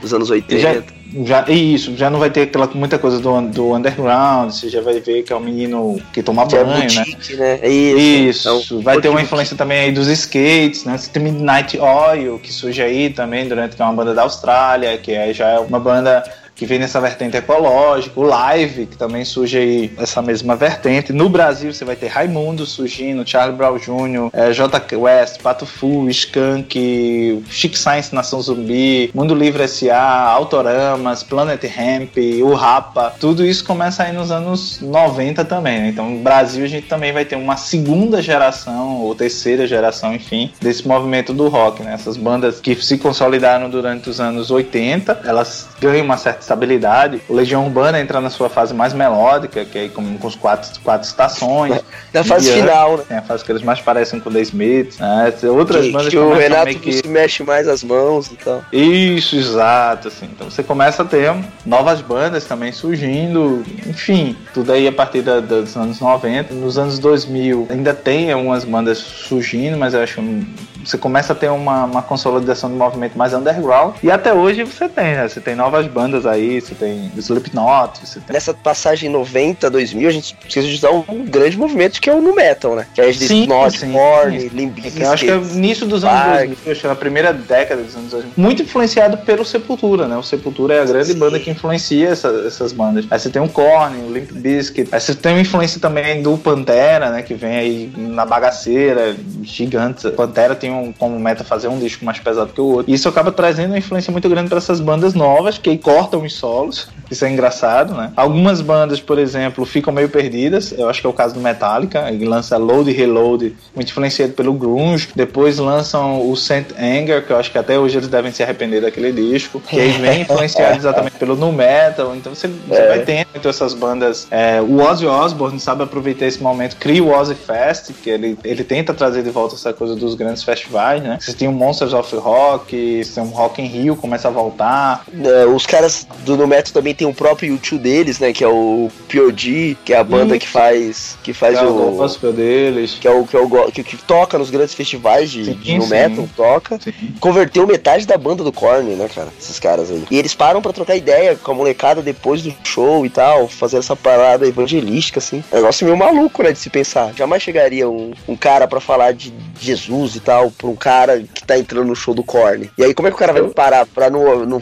dos anos 80. Já, Já, isso, já não vai ter aquela muita coisa do, do underground, você já vai ver que é um menino que toma Que é banho, né? boutique, né? É Isso. Isso, Então, vai ter uma influência também aí dos skates, né? Você tem Midnight Oil, que surge aí também durante que é uma banda da Austrália, que aí já é uma banda que vem nessa vertente ecológica, o Live, que também surge aí essa mesma vertente. No Brasil você vai ter Raimundo surgindo, Charlie Brown Jr., eh, J. West, Pato Fu, Skank, Chic Science Nação Zumbi, Mundo Livre S.A., Autoramas, Planet Hemp, o Rapa, tudo isso começa aí nos anos 90 também, né? Então no Brasil a gente também vai ter uma segunda geração, ou terceira geração, enfim, desse movimento do rock, né? Essas bandas que se consolidaram durante os anos 80, elas ganham uma certa estabilidade. O Legião Urbana entra na sua fase mais melódica, que é aí com, com os quatro, quatro estações. Na fase final, né? Tem a fase que eles mais parecem com The Smiths, né? Outras Que, bandas que o Renato que... se mexe mais as mãos e tal. Isso, exato, assim. Então você começa a ter novas bandas também surgindo, enfim, tudo aí a partir da- dos anos 90. Nos anos 2000 ainda tem algumas bandas surgindo, mas eu acho você começa a ter uma, uma consolidação do movimento mais underground. E até hoje você tem, né? Você tem novas bandas aí, você tem Slipknot, você tem... Nessa passagem 90, 2000, a gente precisa de usar um grande movimento que é o nu metal, né? Que é Slipknot, Korn. Limp Eu acho que é início dos anos Park. 2000, acho que é a primeira década dos anos 2000. Muito influenciado pelo Sepultura, né? O Sepultura é a grande Sim. banda que influencia essa- essas bandas. Aí você tem o Korn, o Limp Bizkit. Aí você tem uma influência também do Pantera, né? Que vem aí na bagaceira, gigante. Pantera tem como meta fazer um disco mais pesado que o outro. E isso acaba trazendo uma influência muito grande para essas bandas novas que aí cortam os solos. Isso é engraçado, né? Algumas bandas, por exemplo, ficam meio perdidas. Eu acho que é o caso do Metallica. Ele lança Load e Reload, muito influenciado pelo grunge. Depois lançam o Saint Anger, que eu acho que até hoje eles devem se arrepender daquele disco. Que aí vem influenciado exatamente pelo nu metal. Então você, você vai tendo então, essas bandas. É, o Ozzy Osbourne sabe aproveitar esse momento, cria o Ozzy Fest, que ele, ele tenta trazer de volta essa coisa dos grandes festivais, né? Você tem o Monsters of Rock, você tem um Rock in Rio, começa a voltar. É, os caras do Nu Metal também tem o próprio YouTube deles, né? Que é o POD, que é a banda que faz que faz é o o gospel deles. que é o que, é o que, que toca nos grandes festivais de, Sim, de nu sim. metal, toca. Sim. Converteu metade da banda do Korn, né, cara? Esses caras aí. E eles param pra trocar ideia com a molecada depois do show e tal, fazer essa parada evangelística, assim. É um negócio meio maluco, né, de se pensar. Jamais chegaria um, um cara pra falar de Jesus e tal, pra um cara que tá entrando no show do Korn. E aí, como é que o cara vai parar pra não, não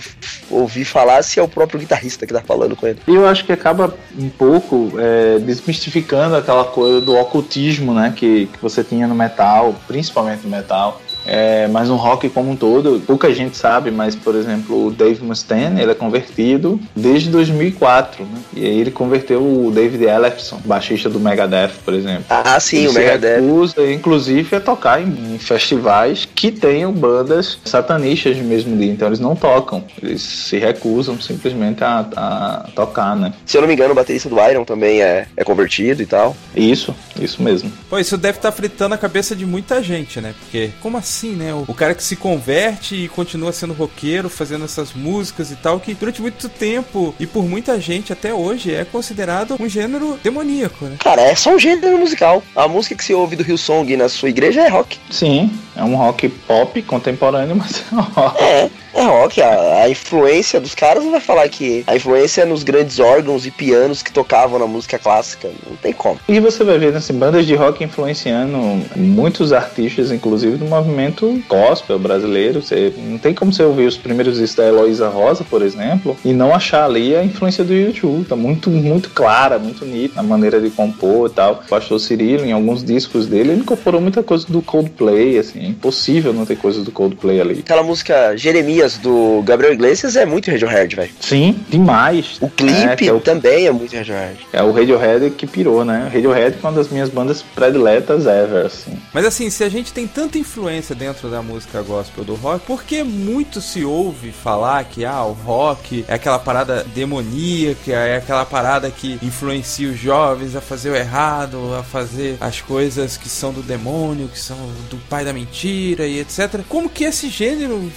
ouvir falar se é o próprio guitarrista que tá falando com ele? Eu acho que acaba um pouco é, desmistificando aquela coisa do ocultismo, né? Que, que você tinha no metal, principalmente no metal. É, mas no rock como um todo, pouca gente sabe, mas por exemplo, o Dave Mustaine, ele é convertido desde 2004, né? E aí ele converteu o David Ellefson, baixista do Megadeth, por exemplo. Ah, sim, Ele o se Megadeth. recusa, inclusive, a tocar em, em festivais que tenham bandas satanistas no mesmo dia. Então eles não tocam. Eles se recusam simplesmente a, a tocar, né? Se eu não me engano, o baterista do Iron também é, é convertido e tal. Isso, isso mesmo. Pô, isso deve estar fritando a cabeça de muita gente, né? Porque, como assim, né? O, o cara que se converte e continua sendo roqueiro, fazendo essas músicas e tal, que durante muito tempo e por muita gente até hoje é considerado um gênero demoníaco, né? Cara, é só um gênero musical. A música que você ouve do Hillsong na sua igreja é rock. Sim, é um rock pop contemporâneo, mas é um rock. É, é rock. A, a influência dos caras não vai falar que a influência é nos grandes órgãos e pianos que tocavam na música clássica. Não tem como. E você vai ver assim, bandas de rock influenciando muitos artistas, inclusive do movimento gospel brasileiro. Você, não tem como você ouvir os primeiros discos da Heloísa Rosa, por exemplo, e não achar ali a influência do YouTube. Tá muito, muito clara, muito nítida a maneira de compor e tal. O pastor Cirilo, em alguns discos dele, ele incorporou muita coisa do Coldplay, assim, é impossível não ter coisa do Coldplay ali. Aquela música Jeremias do Gabriel Iglesias é muito Radiohead, velho. Sim, demais. O clipe É, é o também é muito Radiohead. É o Radiohead que pirou, né? O Radiohead é uma das minhas bandas prediletas ever, assim. Mas assim, se a gente tem tanta influência dentro da música gospel do rock, por que muito se ouve falar que ah, o rock é aquela parada demoníaca, é aquela parada que influencia os jovens a fazer o errado, a fazer as coisas que são do demônio, que são do pai da mentira e etc. Como que esse gênero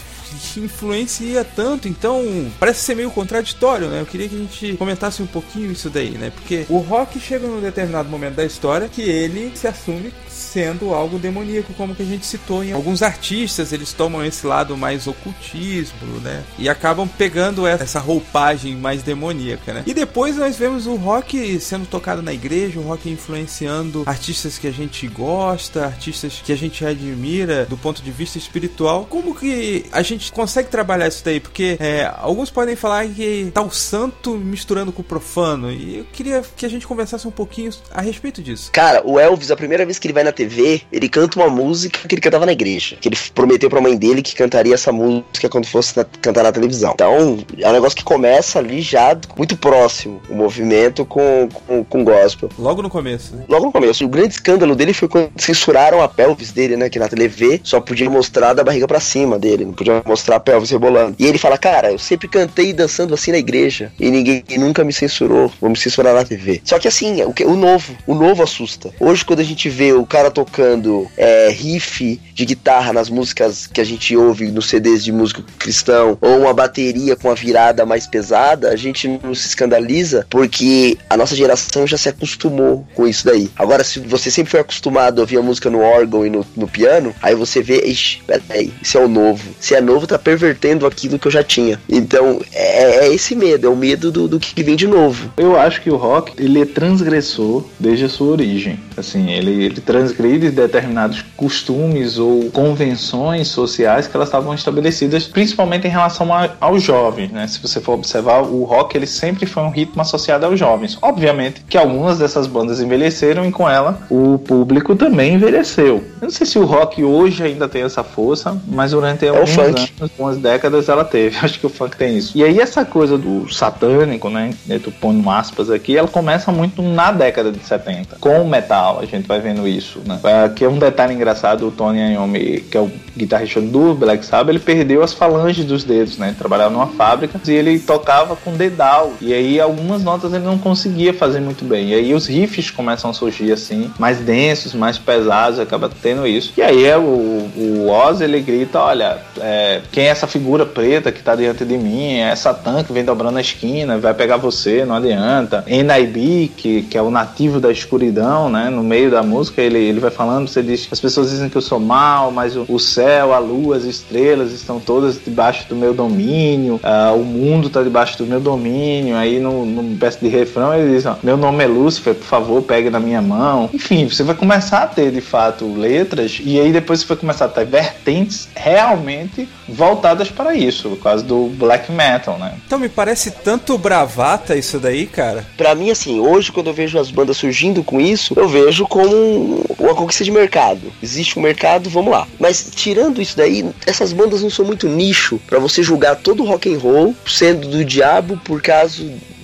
influencia tanto, então parece ser meio contraditório, né? Eu queria que a gente comentasse um pouquinho isso daí, né? Porque o rock chega num determinado momento da história que ele se assume sendo algo demoníaco, como que a gente citou em alguns artistas, eles tomam esse lado mais ocultismo, né? E acabam pegando essa roupagem mais demoníaca, né? E depois nós vemos o rock sendo tocado na igreja, o rock influenciando artistas que a gente gosta, artistas que a gente admira do ponto de vista espiritual. Como que a gente consegue trabalhar isso daí? Porque é, alguns podem falar que tá o santo misturando com o profano. E eu queria que a gente conversasse um pouquinho a respeito disso. Cara, o Elvis, a primeira vez que ele vai na TV, ele canta uma música que ele cantava na igreja. Que ele prometeu pra mãe dele que cantaria essa música quando fosse na- cantar na televisão. Então, é um negócio que começa ali já muito próximo, o movimento com, com, com gospel. Logo no começo, né? Logo no começo, o grande escândalo dele foi quando censuraram a pelvis dele, né? Que na TV só podia mostrar da barriga pra cima dele, não podia mostrar a pelvis rebolando. E ele fala, cara, eu sempre cantei dançando assim na igreja e ninguém nunca me censurou, vou me censurar na TV. Só que assim, o, que, o novo, o novo assusta. Hoje, quando a gente vê o cara tocando é, riff de guitarra nas músicas que a gente ouve nos CDs de músico cristão, ou uma bateria com a virada mais pesada, a gente não se escandaliza porque a nossa geração já se acostumou com isso daí. Agora, se você sempre foi acostumado a ouvir a música no órgão e no, no piano, aí você vê, ixi, peraí, isso é o novo. Se é novo, tá pervertendo aquilo que eu já tinha. Então, é, é esse medo, é o medo do, do que vem de novo. Eu acho que o rock ele é transgressor desde a sua origem. Assim, ele, ele transgride determinados costumes ou convenções sociais que elas estavam estabelecidas, principalmente em relação a- aos jovens, né? Se você for observar, o rock ele sempre foi um ritmo associado aos jovens. Obviamente que algumas dessas bandas envelheceram e com ela o público também envelheceu. Eu não sei se o rock hoje ainda tem essa força, mas durante o alguns anos, algumas décadas ela teve. Acho que o funk tem isso. E aí essa coisa do satânico, né? Eu tô pondo aspas aqui, ela começa muito na década de 70. Com o metal, a gente vai vendo isso, né? Aqui é um detalhe engraçado, o Tony Iommi, que é o guitarrista do Black Sabbath, ele perdeu as falanges dos dedos, né? Ele trabalhava numa fábrica e ele tocava com dedal. E aí algumas notas ele não conseguia fazer muito bem. E aí os riffs começam a surgir assim, mais densos, mais pesados, acaba tendo isso. E aí é o, o Oz, ele grita, olha, é, quem é essa figura preta que tá diante de mim? É Satã que vem dobrando a esquina, vai pegar você, não adianta. NIB, que, que é o nativo da escuridão, né? No meio da música, ele, ele vai falando, você diz, as pessoas dizem que eu sou mal, mas o, o céu, a lua, as estrelas estão todas debaixo do meu domínio, ah, o mundo tá debaixo do meu domínio. Aí no, no peça de refrão ele diz, ó, meu nome é Lúcifer, por favor, pegue na minha mão. Enfim, você vai começar a ter de fato letras e aí depois você vai começar a ter vertentes realmente voltadas para isso, no caso do black metal, né? Então me parece tanto bravata isso daí, cara. Pra mim, assim, hoje quando eu vejo as bandas surgindo com isso, eu vejo como uma conquista de mercado. Existe um mercado, vamos lá. Mas tirando isso daí, essas bandas não são muito nicho pra você julgar todo rock and roll sendo do diabo por causa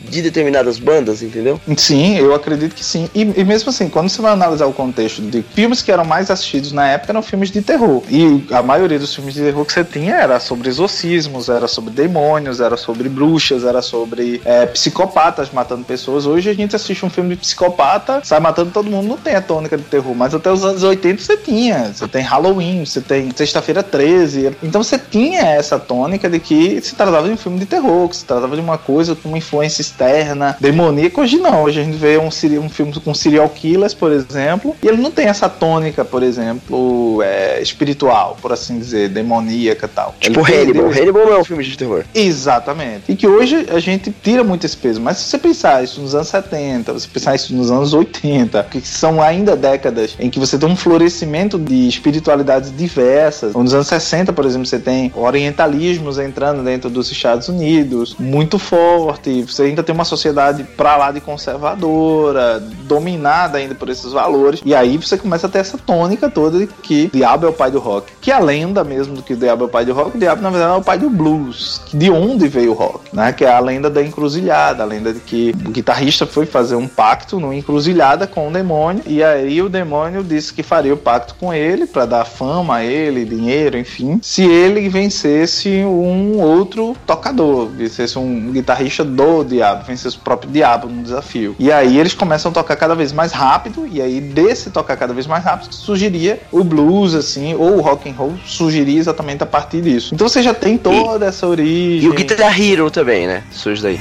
de determinadas bandas, entendeu? Sim, eu acredito que sim. E, e mesmo assim, quando você vai analisar o contexto de filmes que eram mais assistidos na época, eram filmes de terror. E a maioria dos filmes de terror que você tinha era sobre exorcismos, era sobre demônios, era sobre bruxas, era sobre é, psicopatas matando pessoas. Hoje a gente assiste um filme de psicopata, sai matando todo mundo, não tem a tônica de terror. Mas até os anos 80 você tinha. Você tem Halloween, você tem Sexta-feira 13. Então você tinha essa tônica de que se tratava de um filme de terror, que se tratava de uma coisa com uma influência externa, demoníaca. Hoje não, hoje a gente vê um, um filme com serial killers, por exemplo, e ele não tem essa tônica, por exemplo, é, espiritual, por assim dizer, demoníaca e tal. Tipo Ele Hannibal. perdeu- Hannibal é um filme de terror. Exatamente. E que hoje a gente tira muito esse peso. Mas se você pensar isso nos anos 70, você pensar isso nos anos 80, que são ainda décadas em que você tem um florescimento de espiritualidades diversas. Nos anos 60, por exemplo, você tem orientalismos entrando dentro dos Estados Unidos, muito forte. Você ainda tem uma sociedade pra lá de conservadora, dominada ainda por esses valores. E aí você começa a ter essa tônica toda de que diabo é o pai do rock. Que a lenda mesmo do que diabo é o pai do rock, diabo na verdade é o pai do blues. De onde veio o rock, né? Que é a lenda da encruzilhada, a lenda de que o guitarrista foi fazer um pacto numa encruzilhada com o demônio e aí o demônio disse que faria o pacto com ele pra dar fama a ele, dinheiro, enfim, se ele vencesse um outro tocador, vencesse um guitarrista do diabo, vencesse o próprio diabo no desafio. E aí eles começam a tocar cada vez mais rápido e aí desse tocar cada vez mais rápido surgiria o blues assim, ou o rock and roll surgiria exatamente a partir disso. Então você já tem toda essa origem. E o Guitar Hero também, né? Surge daí.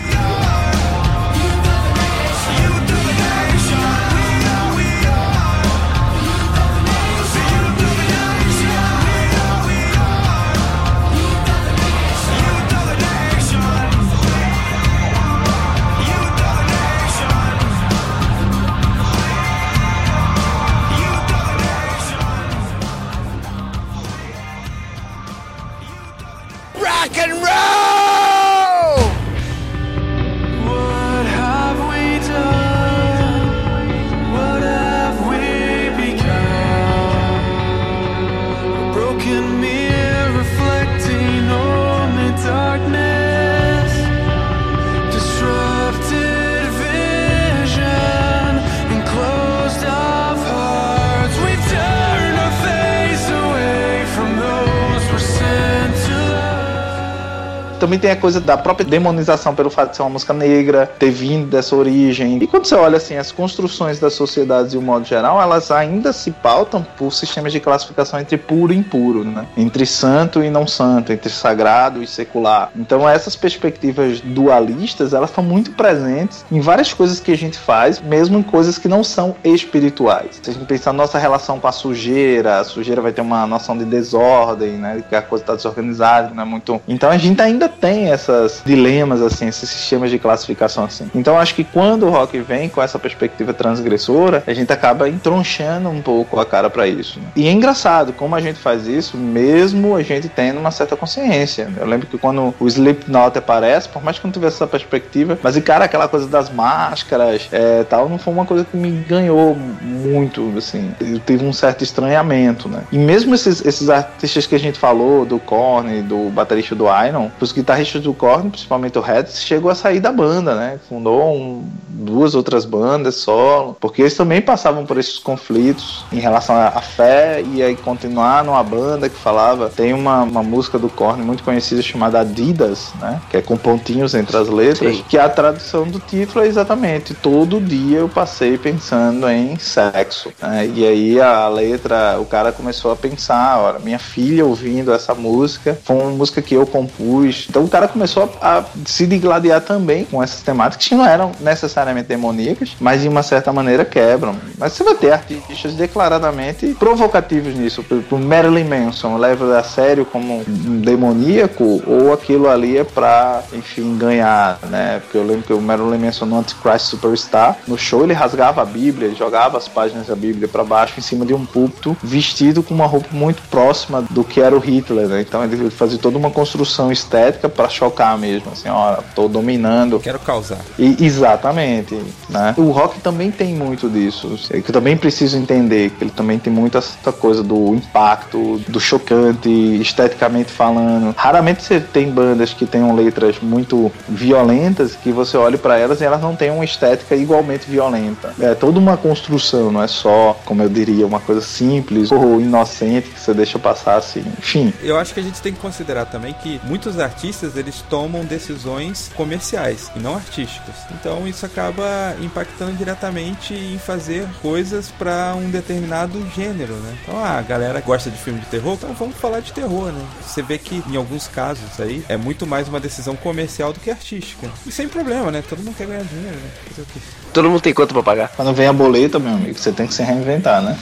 Também tem a coisa da própria demonização pelo fato de ser uma música negra, ter vindo dessa origem. E quando você olha assim, as construções das sociedades de um modo geral, elas ainda se pautam por sistemas de classificação entre puro e impuro, né? Entre santo e não santo, entre sagrado e secular. Então essas perspectivas dualistas, elas estão muito presentes em várias coisas que a gente faz, mesmo em coisas que não são espirituais. Se a gente pensar nossa relação com a sujeira, a sujeira vai ter uma noção de desordem, né? Que a coisa está desorganizada, não é muito. Então a gente ainda tem essas dilemas, assim, esses sistemas de classificação, assim. Então acho que quando o rock vem com essa perspectiva transgressora, a gente acaba entronchando um pouco a cara para isso. né? E é engraçado como a gente faz isso, mesmo a gente tendo uma certa consciência. Eu lembro que quando o Slipknot aparece, por mais que não tivesse essa perspectiva, mas cara, aquela coisa das máscaras, é, tal, não foi uma coisa que me ganhou muito, assim. Eu tive um certo estranhamento, né? E mesmo esses, esses artistas que a gente falou, do Korn, do baterista do Iron, os guitarristas do Korn, principalmente o Red, chegou a sair da banda, né? Fundou um, duas outras bandas solo, porque eles também passavam por esses conflitos em relação à à fé e aí continuar numa banda que falava. Tem uma, uma música do Korn muito conhecida chamada Adidas, né? Que é com pontinhos entre as letras, Sim. que a tradução do título é exatamente todo dia eu passei pensando em sexo. né? E aí a letra, o cara começou a pensar, olha, minha filha ouvindo essa música, foi uma música que eu compus. Então o cara começou a, a se digladiar também com essas temáticas que não eram necessariamente demoníacas, mas de uma certa maneira quebram. Mas você vai ter artistas declaradamente provocativos nisso. O Marilyn Manson leva a sério como um demoníaco ou aquilo ali é pra, enfim, ganhar, né? Porque eu lembro que o Marilyn Manson no Antichrist Superstar, no show ele rasgava a Bíblia, jogava as páginas da Bíblia pra baixo em cima de um púlpito, vestido com uma roupa muito próxima do que era o Hitler, né? Então ele fazia toda uma construção estética pra chocar mesmo, assim, ó, tô dominando, Quero causar. e- exatamente, né? O rock também tem muito disso. É que eu também preciso entender que ele também tem muito essa coisa do impacto, do chocante, esteticamente falando. Raramente você tem bandas que tenham letras muito violentas que você olhe pra elas e elas não têm uma estética igualmente violenta. É toda uma construção, não é só, como eu diria, uma coisa simples ou inocente que você deixa passar assim. Enfim, Eu acho que a gente tem que considerar também que muitos artistas eles tomam decisões comerciais e não artísticas. Então isso acaba impactando diretamente em fazer coisas para um determinado gênero, né? Então ah, a galera gosta de filme de terror, então vamos falar de terror, né? Você vê que em alguns casos aí é muito mais uma decisão comercial do que artística. E sem problema, né? Todo mundo quer ganhar dinheiro, né? Fazer o quê? Todo mundo tem quanto pra pagar? quando vem a boleta, meu amigo, você tem que se reinventar, né?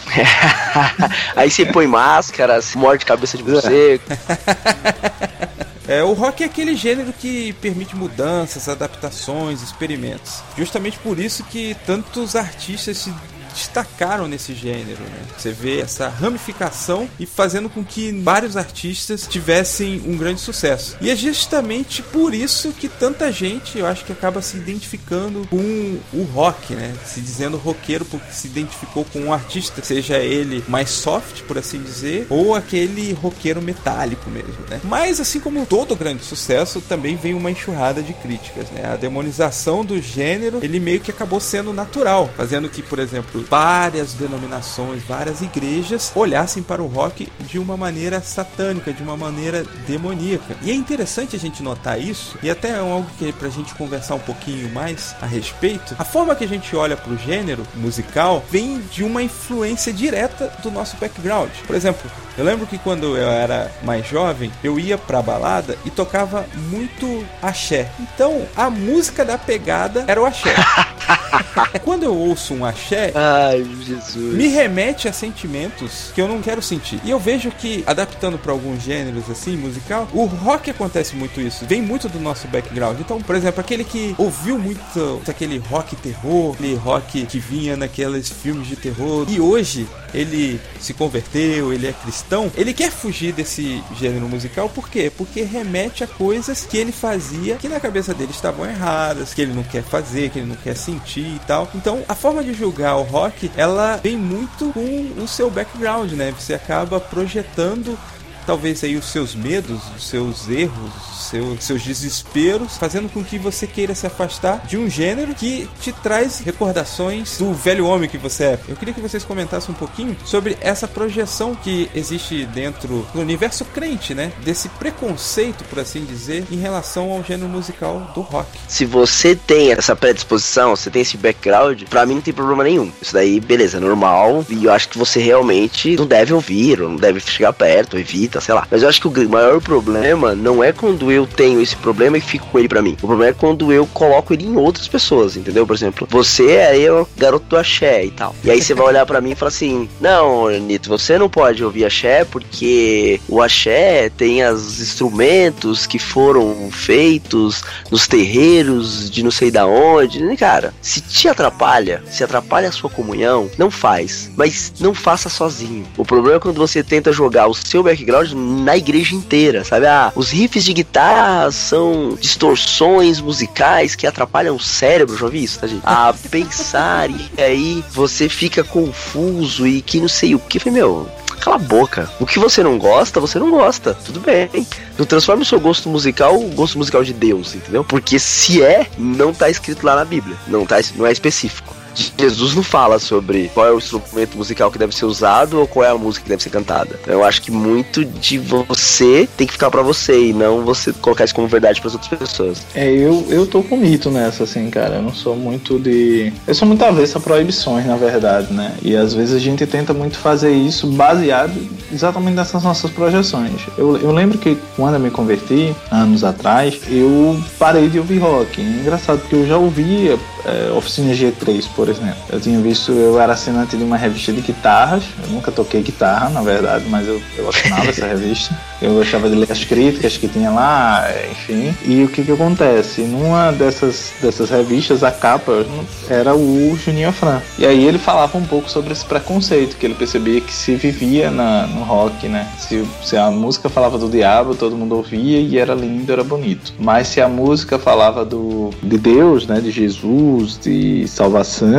Aí você põe máscara, se morde cabeça de morcego. É, o rock é aquele gênero que permite mudanças, adaptações, experimentos. Justamente por isso que tantos artistas se destacaram nesse gênero, né? Você vê essa ramificação e fazendo com que vários artistas tivessem um grande sucesso. E é justamente por isso que tanta gente, eu acho que acaba se identificando com o rock, né? Se dizendo roqueiro porque se identificou com um artista, seja ele mais soft, por assim dizer, ou aquele roqueiro metálico mesmo, né? Mas assim como todo grande sucesso, também vem uma enxurrada de críticas, né? A demonização do gênero, ele meio que acabou sendo natural, fazendo que, por exemplo, várias denominações, várias igrejas olhassem para o rock de uma maneira satânica, de uma maneira demoníaca. E é interessante a gente notar isso, e até é algo que é pra gente conversar um pouquinho mais a respeito. A forma que a gente olha pro gênero musical vem de uma influência direta do nosso background. Por exemplo, eu lembro que quando eu era mais jovem, eu ia pra balada e tocava muito axé. Então, a música da pegada era o axé. quando eu ouço um axé, Ai, Jesus. me remete a sentimentos que eu não quero sentir. E eu vejo que, adaptando para alguns gêneros assim, musical, o rock acontece muito isso. Vem muito do nosso background. Então, por exemplo, aquele que ouviu muito aquele rock terror, aquele rock que vinha naqueles filmes de terror, e hoje ele se converteu, ele é cristão, ele quer fugir desse gênero musical, por quê? Porque remete a coisas que ele fazia que na cabeça dele estavam erradas, que ele não quer fazer, que ele não quer sentir e tal. Então, a forma de julgar o rock, ela vem muito com o seu background, né? Você acaba projetando talvez aí os seus medos, os seus erros, seu, seus desesperos, fazendo com que você queira se afastar de um gênero que te traz recordações do velho homem que você é. Eu queria que vocês comentassem um pouquinho sobre essa projeção que existe dentro do universo crente, né? Desse preconceito, por assim dizer, em relação ao gênero musical do rock. Se você tem essa predisposição, você tem esse background, pra mim não tem problema nenhum. Isso daí, beleza, é normal. E eu acho que você realmente não deve ouvir, ou não deve chegar perto, evita, sei lá. Mas eu acho que o maior problema não é quando eu tenho esse problema e fico com ele pra mim. O problema é quando eu coloco ele em outras pessoas, entendeu? Por exemplo, você é eu, garoto do axé e tal. E aí você vai olhar pra mim e falar assim: Não, Nito, você não pode ouvir axé porque o axé tem os instrumentos que foram feitos nos terreiros de não sei da onde. E, Cara, se te atrapalha, se atrapalha a sua comunhão, não faz. Mas não faça sozinho. O problema é quando você tenta jogar o seu background na igreja inteira, sabe? Ah, os riffs de guitarra são distorções musicais que atrapalham o cérebro, já ouvi isso, tá, gente? A pensar, e aí você fica confuso e que não sei o que. Falei, meu, cala a boca. O que você não gosta, você não gosta. Tudo bem. Não transforme o seu gosto musical o gosto musical de Deus, entendeu? Porque se é, não tá escrito lá na Bíblia. Não, tá, não é específico. Jesus não fala sobre qual é o instrumento musical que deve ser usado ou qual é a música que deve ser cantada. Eu acho que muito de você tem que ficar pra você e não você colocar isso como verdade para outras pessoas. É, eu, eu tô com mito nessa, assim, cara. Eu não sou muito de. Eu sou muito avesso a proibições, na verdade, né? E às vezes a gente tenta muito fazer isso baseado exatamente nessas nossas projeções. Eu, eu lembro que quando eu me converti, anos atrás, eu parei de ouvir rock. É engraçado porque eu já ouvia é, Oficina G3, por Eu tinha visto, eu era assinante de uma revista de guitarras. Eu nunca toquei guitarra, na verdade, mas eu, eu assinava essa revista. Eu gostava de ler as críticas que tinha lá, enfim. E o que que acontece? Numa dessas, dessas revistas, a capa era o Juninho Afran. E aí ele falava um pouco sobre esse preconceito, que ele percebia que se vivia na, no rock, né? Se, se a música falava do diabo, todo mundo ouvia e era lindo, era bonito. Mas se a música falava do, de Deus, né? De Jesus, de salvação,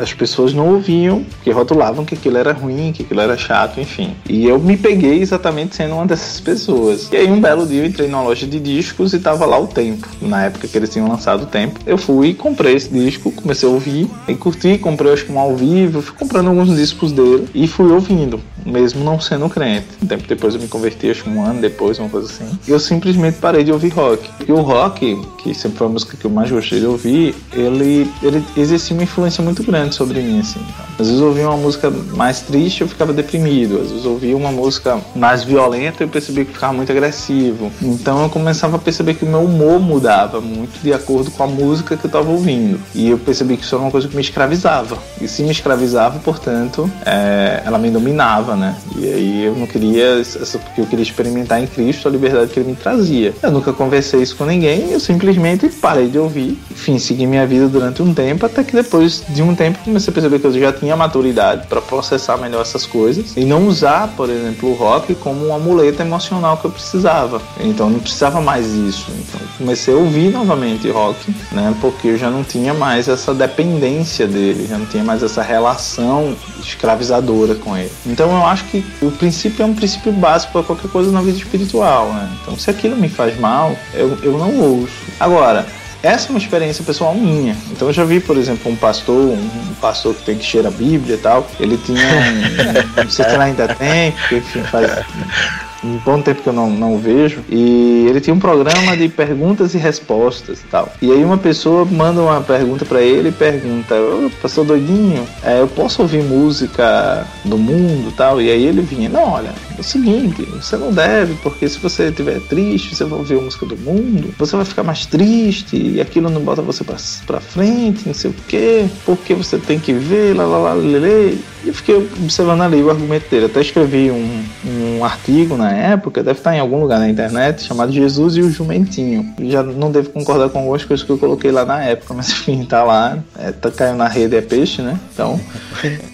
as pessoas não ouviam, porque rotulavam que aquilo era ruim, que aquilo era chato, enfim. E eu me peguei exatamente sendo uma dessas pessoas. E aí um belo dia eu entrei numa loja de discos e tava lá o Tempo, na época que eles tinham lançado o Tempo. Eu fui, comprei esse disco, comecei a ouvir, e curti, comprei acho que um ao vivo, fui comprando alguns discos dele e fui ouvindo, mesmo não sendo crente. Um tempo depois eu me converti, acho que um ano depois, uma coisa assim. E eu simplesmente parei de ouvir rock. E o rock, que sempre foi a música que eu mais gostei de ouvir, ele, ele exercia uma influência muito grande sobre mim, assim. Às vezes eu ouvia uma música mais triste, eu ficava deprimido. Às vezes eu ouvia uma música mais violenta, eu percebia que ficava muito agressivo. Então eu começava a perceber que o meu humor mudava muito de acordo com a música que eu estava ouvindo. E eu percebi que isso era uma coisa que me escravizava. E se me escravizava, portanto, é, ela me dominava, né? E aí eu não queria, porque eu queria experimentar em Cristo a liberdade que ele me trazia. Eu nunca conversei isso com ninguém, eu simplesmente parei de ouvir. Enfim, segui minha vida durante um tempo, até que depois de um tempo comecei a perceber que eu já tinha maturidade para processar melhor essas coisas e não usar, por exemplo, o rock como um amuleto emocional que eu precisava. Então não precisava mais isso. Então comecei a ouvir novamente rock, né? Porque eu já não tinha mais essa dependência dele, já não tinha mais essa relação escravizadora com ele. Então eu acho que o princípio é um princípio básico para qualquer coisa na vida espiritual, né? Então se aquilo me faz mal, eu, eu não ouço. Agora, essa é uma experiência pessoal minha. Então eu já vi, por exemplo, um pastor, um, pastor que tem que cheirar a Bíblia e tal. Ele tinha um. não sei se ele ainda tem, porque enfim, faz um bom tempo que eu não, não vejo. E ele tinha um programa de perguntas e respostas e tal. E aí uma pessoa manda uma pergunta pra ele e pergunta: pastor doidinho, é, eu posso ouvir música do mundo tal? E aí ele vinha: Não, olha, é o seguinte, você não deve, porque se você estiver triste, você vai ouvir a música do mundo, você vai ficar mais triste e aquilo não bota você pra, pra frente, não sei o quê, porque você tem que ver, lá, lá, lá, lelê. E eu fiquei observando ali o argumento dele. Até escrevi um, um artigo na época, deve estar em algum lugar na internet, chamado Jesus e o Jumentinho. Já não devo concordar com algumas coisas que eu coloquei lá na época, mas enfim, tá lá. É, tá caindo na rede é peixe, né? Então,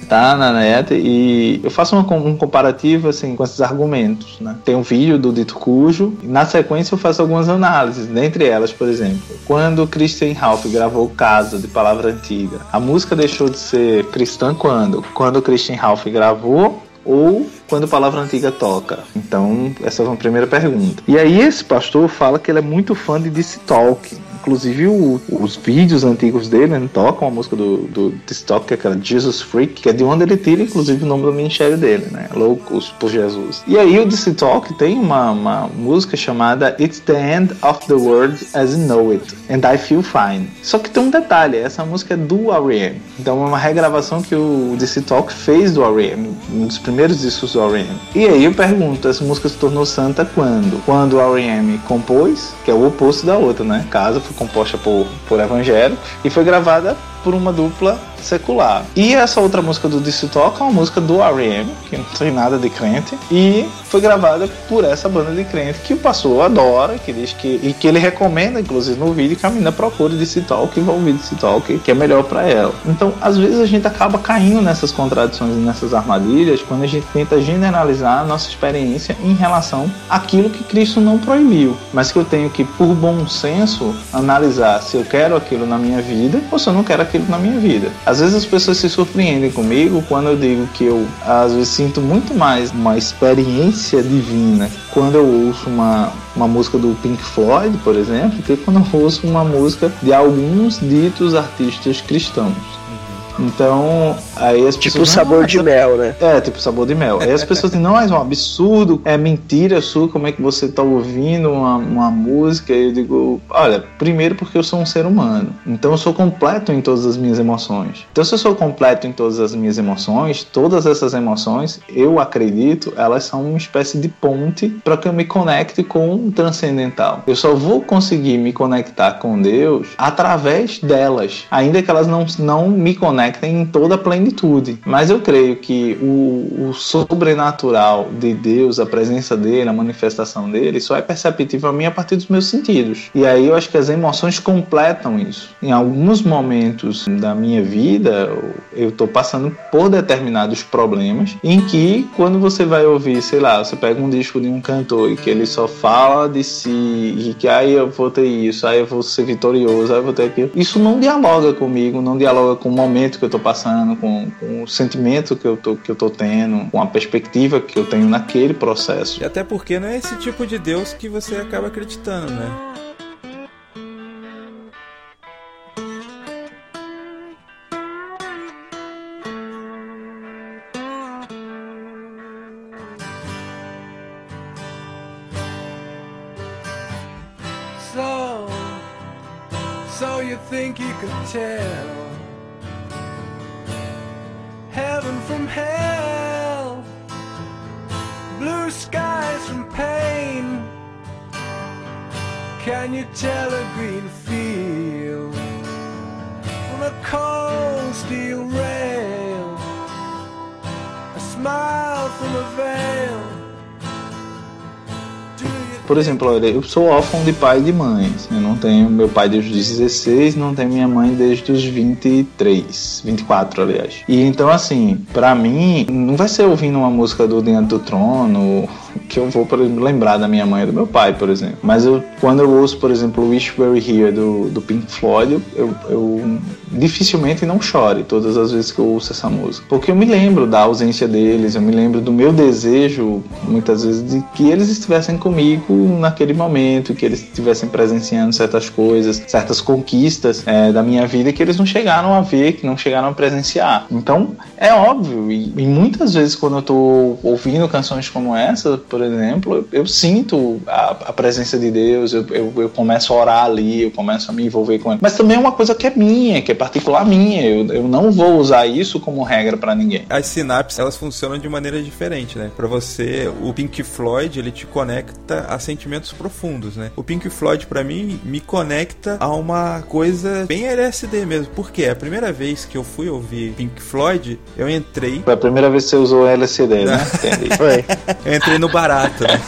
tá na net. E eu faço uma, um comparativo assim com esses argumentos, né? Tem um vídeo do Dito Cujo, e na sequência eu faço algumas análises. Dentre elas, por exemplo, quando Christian Ralph gravou Casa de Palavra Antiga, a música deixou de ser cristã quando? Quando Christian Ralph gravou ou quando Palavra Antiga toca? Então, essa é uma primeira pergunta. E aí esse pastor fala que ele é muito fã de DC Talk. Inclusive o- os vídeos antigos dele né, tocam a música do, do Talk, que é aquela Jesus Freak, que é de onde ele tira, inclusive, o nome do ministério dele, né? Loucos por Jesus. E aí o DC Talk tem uma, uma música chamada It's the End of the World as You Know It, and I Feel Fine. Só que tem um detalhe, essa música é do R.E.M. Então é uma regravação que o DC Talk fez do R.E.M., um dos primeiros discos do R.E.M. E aí eu pergunto, essa música se tornou santa quando? Quando o R.E.M. compôs, que é o oposto da outra, né? Casa foi composta por, por evangélicos e foi gravada por uma dupla secular. E essa outra música do DC Talk é uma música do R.E.M., que não tem nada de crente, e foi gravada por essa banda de crente que o pastor adora, que diz que e que ele recomenda, inclusive no vídeo, que a menina procure DC Talk e vá ouvir DC Talk, que é melhor para ela. Então, às vezes a gente acaba caindo nessas contradições e nessas armadilhas quando a gente tenta generalizar a nossa experiência em relação àquilo que Cristo não proibiu, mas que eu tenho que, por bom senso, analisar se eu quero aquilo na minha vida ou se eu não quero aquilo na minha vida. Às vezes as pessoas se surpreendem comigo quando eu digo que eu, às vezes, sinto muito mais uma experiência divina quando eu ouço uma, uma música do Pink Floyd, por exemplo, que quando eu ouço uma música de alguns ditos artistas cristãos. Então, aí as Tipo pessoas. sabor "Ah, de mel, né? é, tipo sabor de mel. Aí as pessoas dizem, não, é um absurdo, é mentira sua, como é que você tá ouvindo uma, uma música? E eu digo, olha, primeiro porque eu sou um ser humano. Então eu sou completo em todas as minhas emoções. Então se eu sou completo em todas as minhas emoções, todas essas emoções, eu acredito, elas são uma espécie de ponte para que eu me conecte com o transcendental. Eu só vou conseguir me conectar com Deus através delas, ainda que elas não, não me conectem em toda a plenitude. Mas eu creio que o, o sobrenatural de Deus, a presença dele, a manifestação dele, só é perceptível a mim a partir dos meus sentidos. E aí eu acho que as emoções completam isso. Em alguns momentos da minha vida, eu estou passando por determinados problemas em que quando você vai ouvir, sei lá, você pega um disco de um cantor e que ele só fala de si e que aí eu vou ter isso, aí eu vou ser vitorioso, aí eu vou ter aquilo. Isso não dialoga comigo, não dialoga com o momento que eu tô passando, com, com o sentimento que eu tô, que eu tô tendo, com a perspectiva que eu tenho naquele processo. E até porque não é esse tipo de Deus que você acaba acreditando, né? Eu sou órfão de pai e de mãe. Eu não tenho meu pai desde os 16, não tenho minha mãe desde os 23, 24, aliás. E então, assim, pra mim, não vai ser ouvindo uma música do Diante do Trono que eu vou, lembrar da minha mãe e do meu pai, por exemplo. Mas eu, quando eu ouço, por exemplo, Wish Were Here do, do Pink Floyd, eu, eu dificilmente não chore todas as vezes que eu ouço essa música. Porque eu me lembro da ausência deles, eu me lembro do meu desejo, muitas vezes, de que eles estivessem comigo naquele momento, que eles estivessem presenciando certas coisas, certas conquistas é, da minha vida que eles não chegaram a ver, que não chegaram a presenciar. Então, é óbvio, e, e muitas vezes quando eu tô ouvindo canções como essa, por exemplo, eu, eu sinto a, a presença de Deus, eu, eu, eu começo a orar ali, eu começo a me envolver com ele. Mas também é uma coisa que é minha, que é particular minha, eu, eu não vou usar isso como regra para ninguém. As sinapses, elas funcionam de maneira diferente, né? Pra você, o Pink Floyd, ele te conecta a sentimentos profundos, né? O Pink Floyd, pra mim, me conecta a uma coisa bem LSD mesmo. Por quê? A primeira vez que eu fui ouvir Pink Floyd, eu entrei Foi a primeira vez que você usou LCD, né? Entendi. Foi. Eu entrei no barato, né?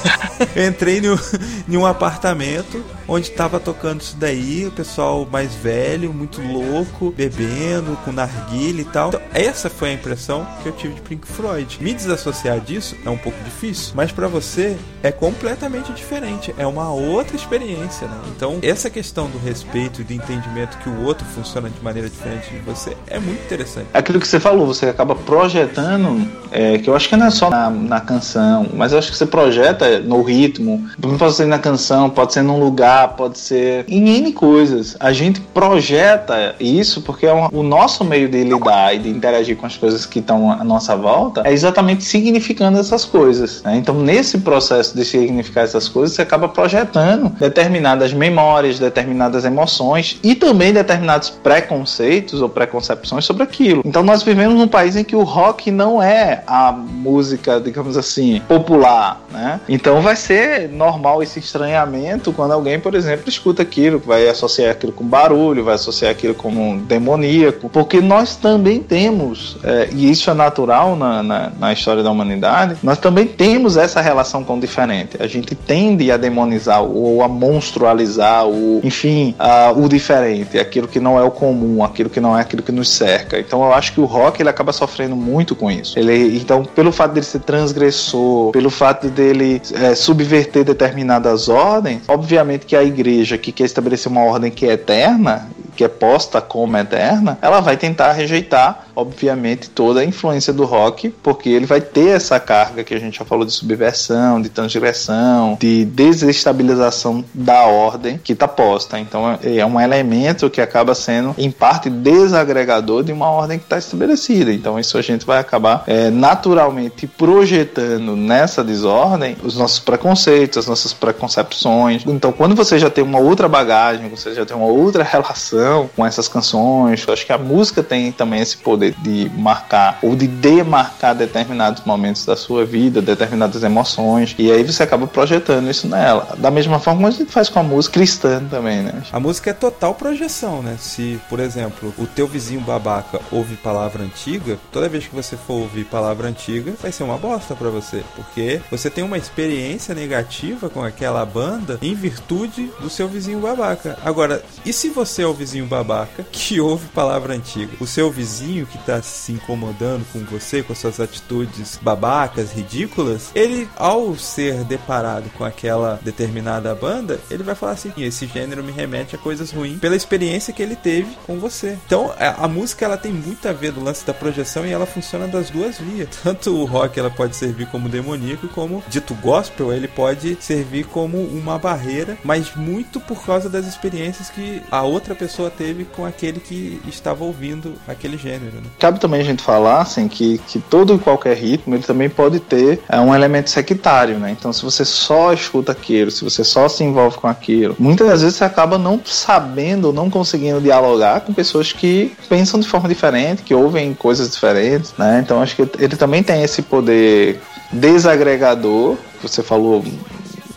Eu entrei no, em um apartamento onde tava tocando isso daí, o pessoal mais velho, muito louco, bebendo, com narguilha e tal. Então, essa foi a impressão que eu tive de Pink Floyd. Me desassociar disso é um pouco difícil, mas para você é completamente diferente, é uma outra experiência, né? Então, essa questão do respeito e do entendimento que o outro funciona de maneira diferente de você é muito interessante. Aquilo que você falou, você acaba projetando, é, que eu acho que não é só na, na canção, mas eu acho que você projeta no ritmo, pode ser na canção, pode ser num lugar, pode ser em N coisas. A gente projeta isso porque é um- o nosso meio de lidar e de interagir com as coisas que estão à nossa volta é exatamente significando essas coisas. né? Então, nesse processo de significar essas coisas, você acaba projetando determinadas memórias, determinadas emoções e também determinados preconceitos ou preconcepções sobre aquilo. Então, nós vivemos num país em que o rock não é a música, digamos assim, popular, né? Então, vai ser normal esse estranhamento quando alguém, por exemplo, escuta aquilo, vai associar aquilo com barulho, vai associar aquilo como demoníaco, porque nós também temos, é, e isso é natural na, na, na história da humanidade, nós também temos essa relação com o diferente. A gente tende a demonizar ou a monstrualizar, o, enfim, a- o diferente, aquilo que não é o comum, aquilo que não é aquilo que nos cerca. Então eu acho que o rock ele acaba sofrendo muito com isso. Ele, então, pelo fato dele ser transgressor, pelo fato dele é, subverter determinadas ordens, obviamente que a igreja que quer estabelecer uma ordem que é eterna, que é posta como eterna, ela vai tentar rejeitar, obviamente, toda a influência do rock, porque ele vai ter essa carga que a gente já falou de subversão, de transgressão, de desestabilização da ordem que está posta. Então é um elemento que acaba sendo, em parte, desagregador de uma ordem que está estabelecida. Então isso a gente vai acabar é, naturalmente projetando nessa desordem os nossos preconceitos, as nossas preconcepções. Então quando você já tem uma outra bagagem, você já tem uma outra relação com essas canções, eu acho que a música tem também esse poder de marcar ou de demarcar determinados momentos da sua vida, determinadas emoções, e aí você acaba projetando isso nela. Da mesma forma como a gente faz com a música cristã também, né? A música é total projeção, né? Se, por exemplo, o teu vizinho babaca ouve palavra antiga, toda vez que você for ouvir palavra antiga, vai ser uma bosta pra você, porque você tem uma experiência negativa com aquela banda em virtude do seu vizinho babaca. Agora, e se você é o vizinho babaca que ouve palavra antiga? O seu vizinho que tá se incomodando com você, com suas atitudes babacas, ridículas, ele, ao ser deparado com aquela determinada banda, ele vai falar assim: esse gênero me remete a coisas ruins pela experiência que ele teve com você. Então, a, a música ela tem muito a ver do lance da projeção e ela funciona das duas vias. Tanto o rock ela pode servir como demoníaco, como dito gospel, ele pode servir como uma barreira, mas muito por causa das experiências que a outra pessoa teve com aquele que estava ouvindo aquele gênero. Né? Cabe também a gente falar assim, que, que todo e qualquer ritmo ele também pode ter é, um elemento sectário, né? Então, se você só escuta aquilo, se você só se envolve com aquilo, muitas das vezes você acaba não sabendo, não conseguindo dialogar com pessoas que pensam de forma diferente, que ouvem coisas diferentes, né? Então, acho que ele também tem esse poder desagregador, que você falou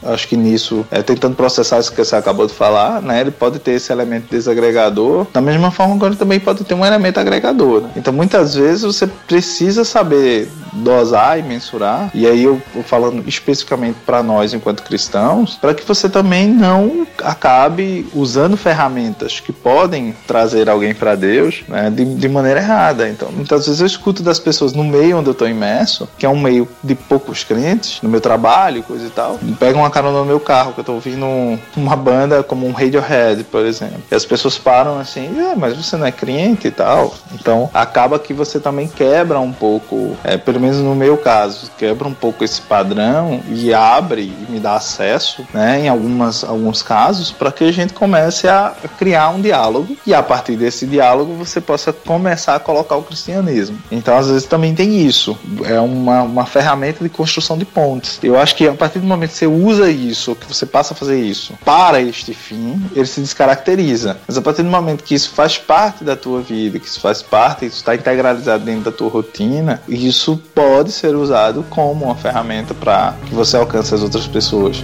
acho que nisso, é, tentando processar isso que você acabou de falar, né? Ele pode ter esse elemento desagregador, da mesma forma que ele também pode ter um elemento agregador. Né? Então, muitas vezes você precisa saber dosar e mensurar, e aí eu falando especificamente para nós enquanto cristãos, para que você também não acabe usando ferramentas que podem trazer alguém para Deus né, de, de maneira errada. Então, muitas vezes eu escuto das pessoas no meio onde eu estou imerso, que é um meio de poucos crentes, no meu trabalho, coisa e tal, pegam uma carona no meu carro, que eu tô ouvindo um- uma banda como um Radiohead, por exemplo. E as pessoas param assim, é, mas você não é crente e tal. Então acaba que você também quebra um pouco, é, pelo menos no meu caso, quebra um pouco esse padrão e abre e me dá acesso, né, em algumas, alguns casos, para que a gente comece a criar um diálogo e a partir desse diálogo você possa começar a colocar o cristianismo. Então às vezes também tem isso, é uma, uma ferramenta de construção de pontes. Eu acho que a partir do momento que você usa isso, que você passa a fazer isso para este fim, ele se descaracteriza. Mas a partir do momento que isso faz parte da tua vida, que isso faz parte, isso está integralizado dentro da tua rotina, isso pode ser usado como uma ferramenta para que você alcance as outras pessoas.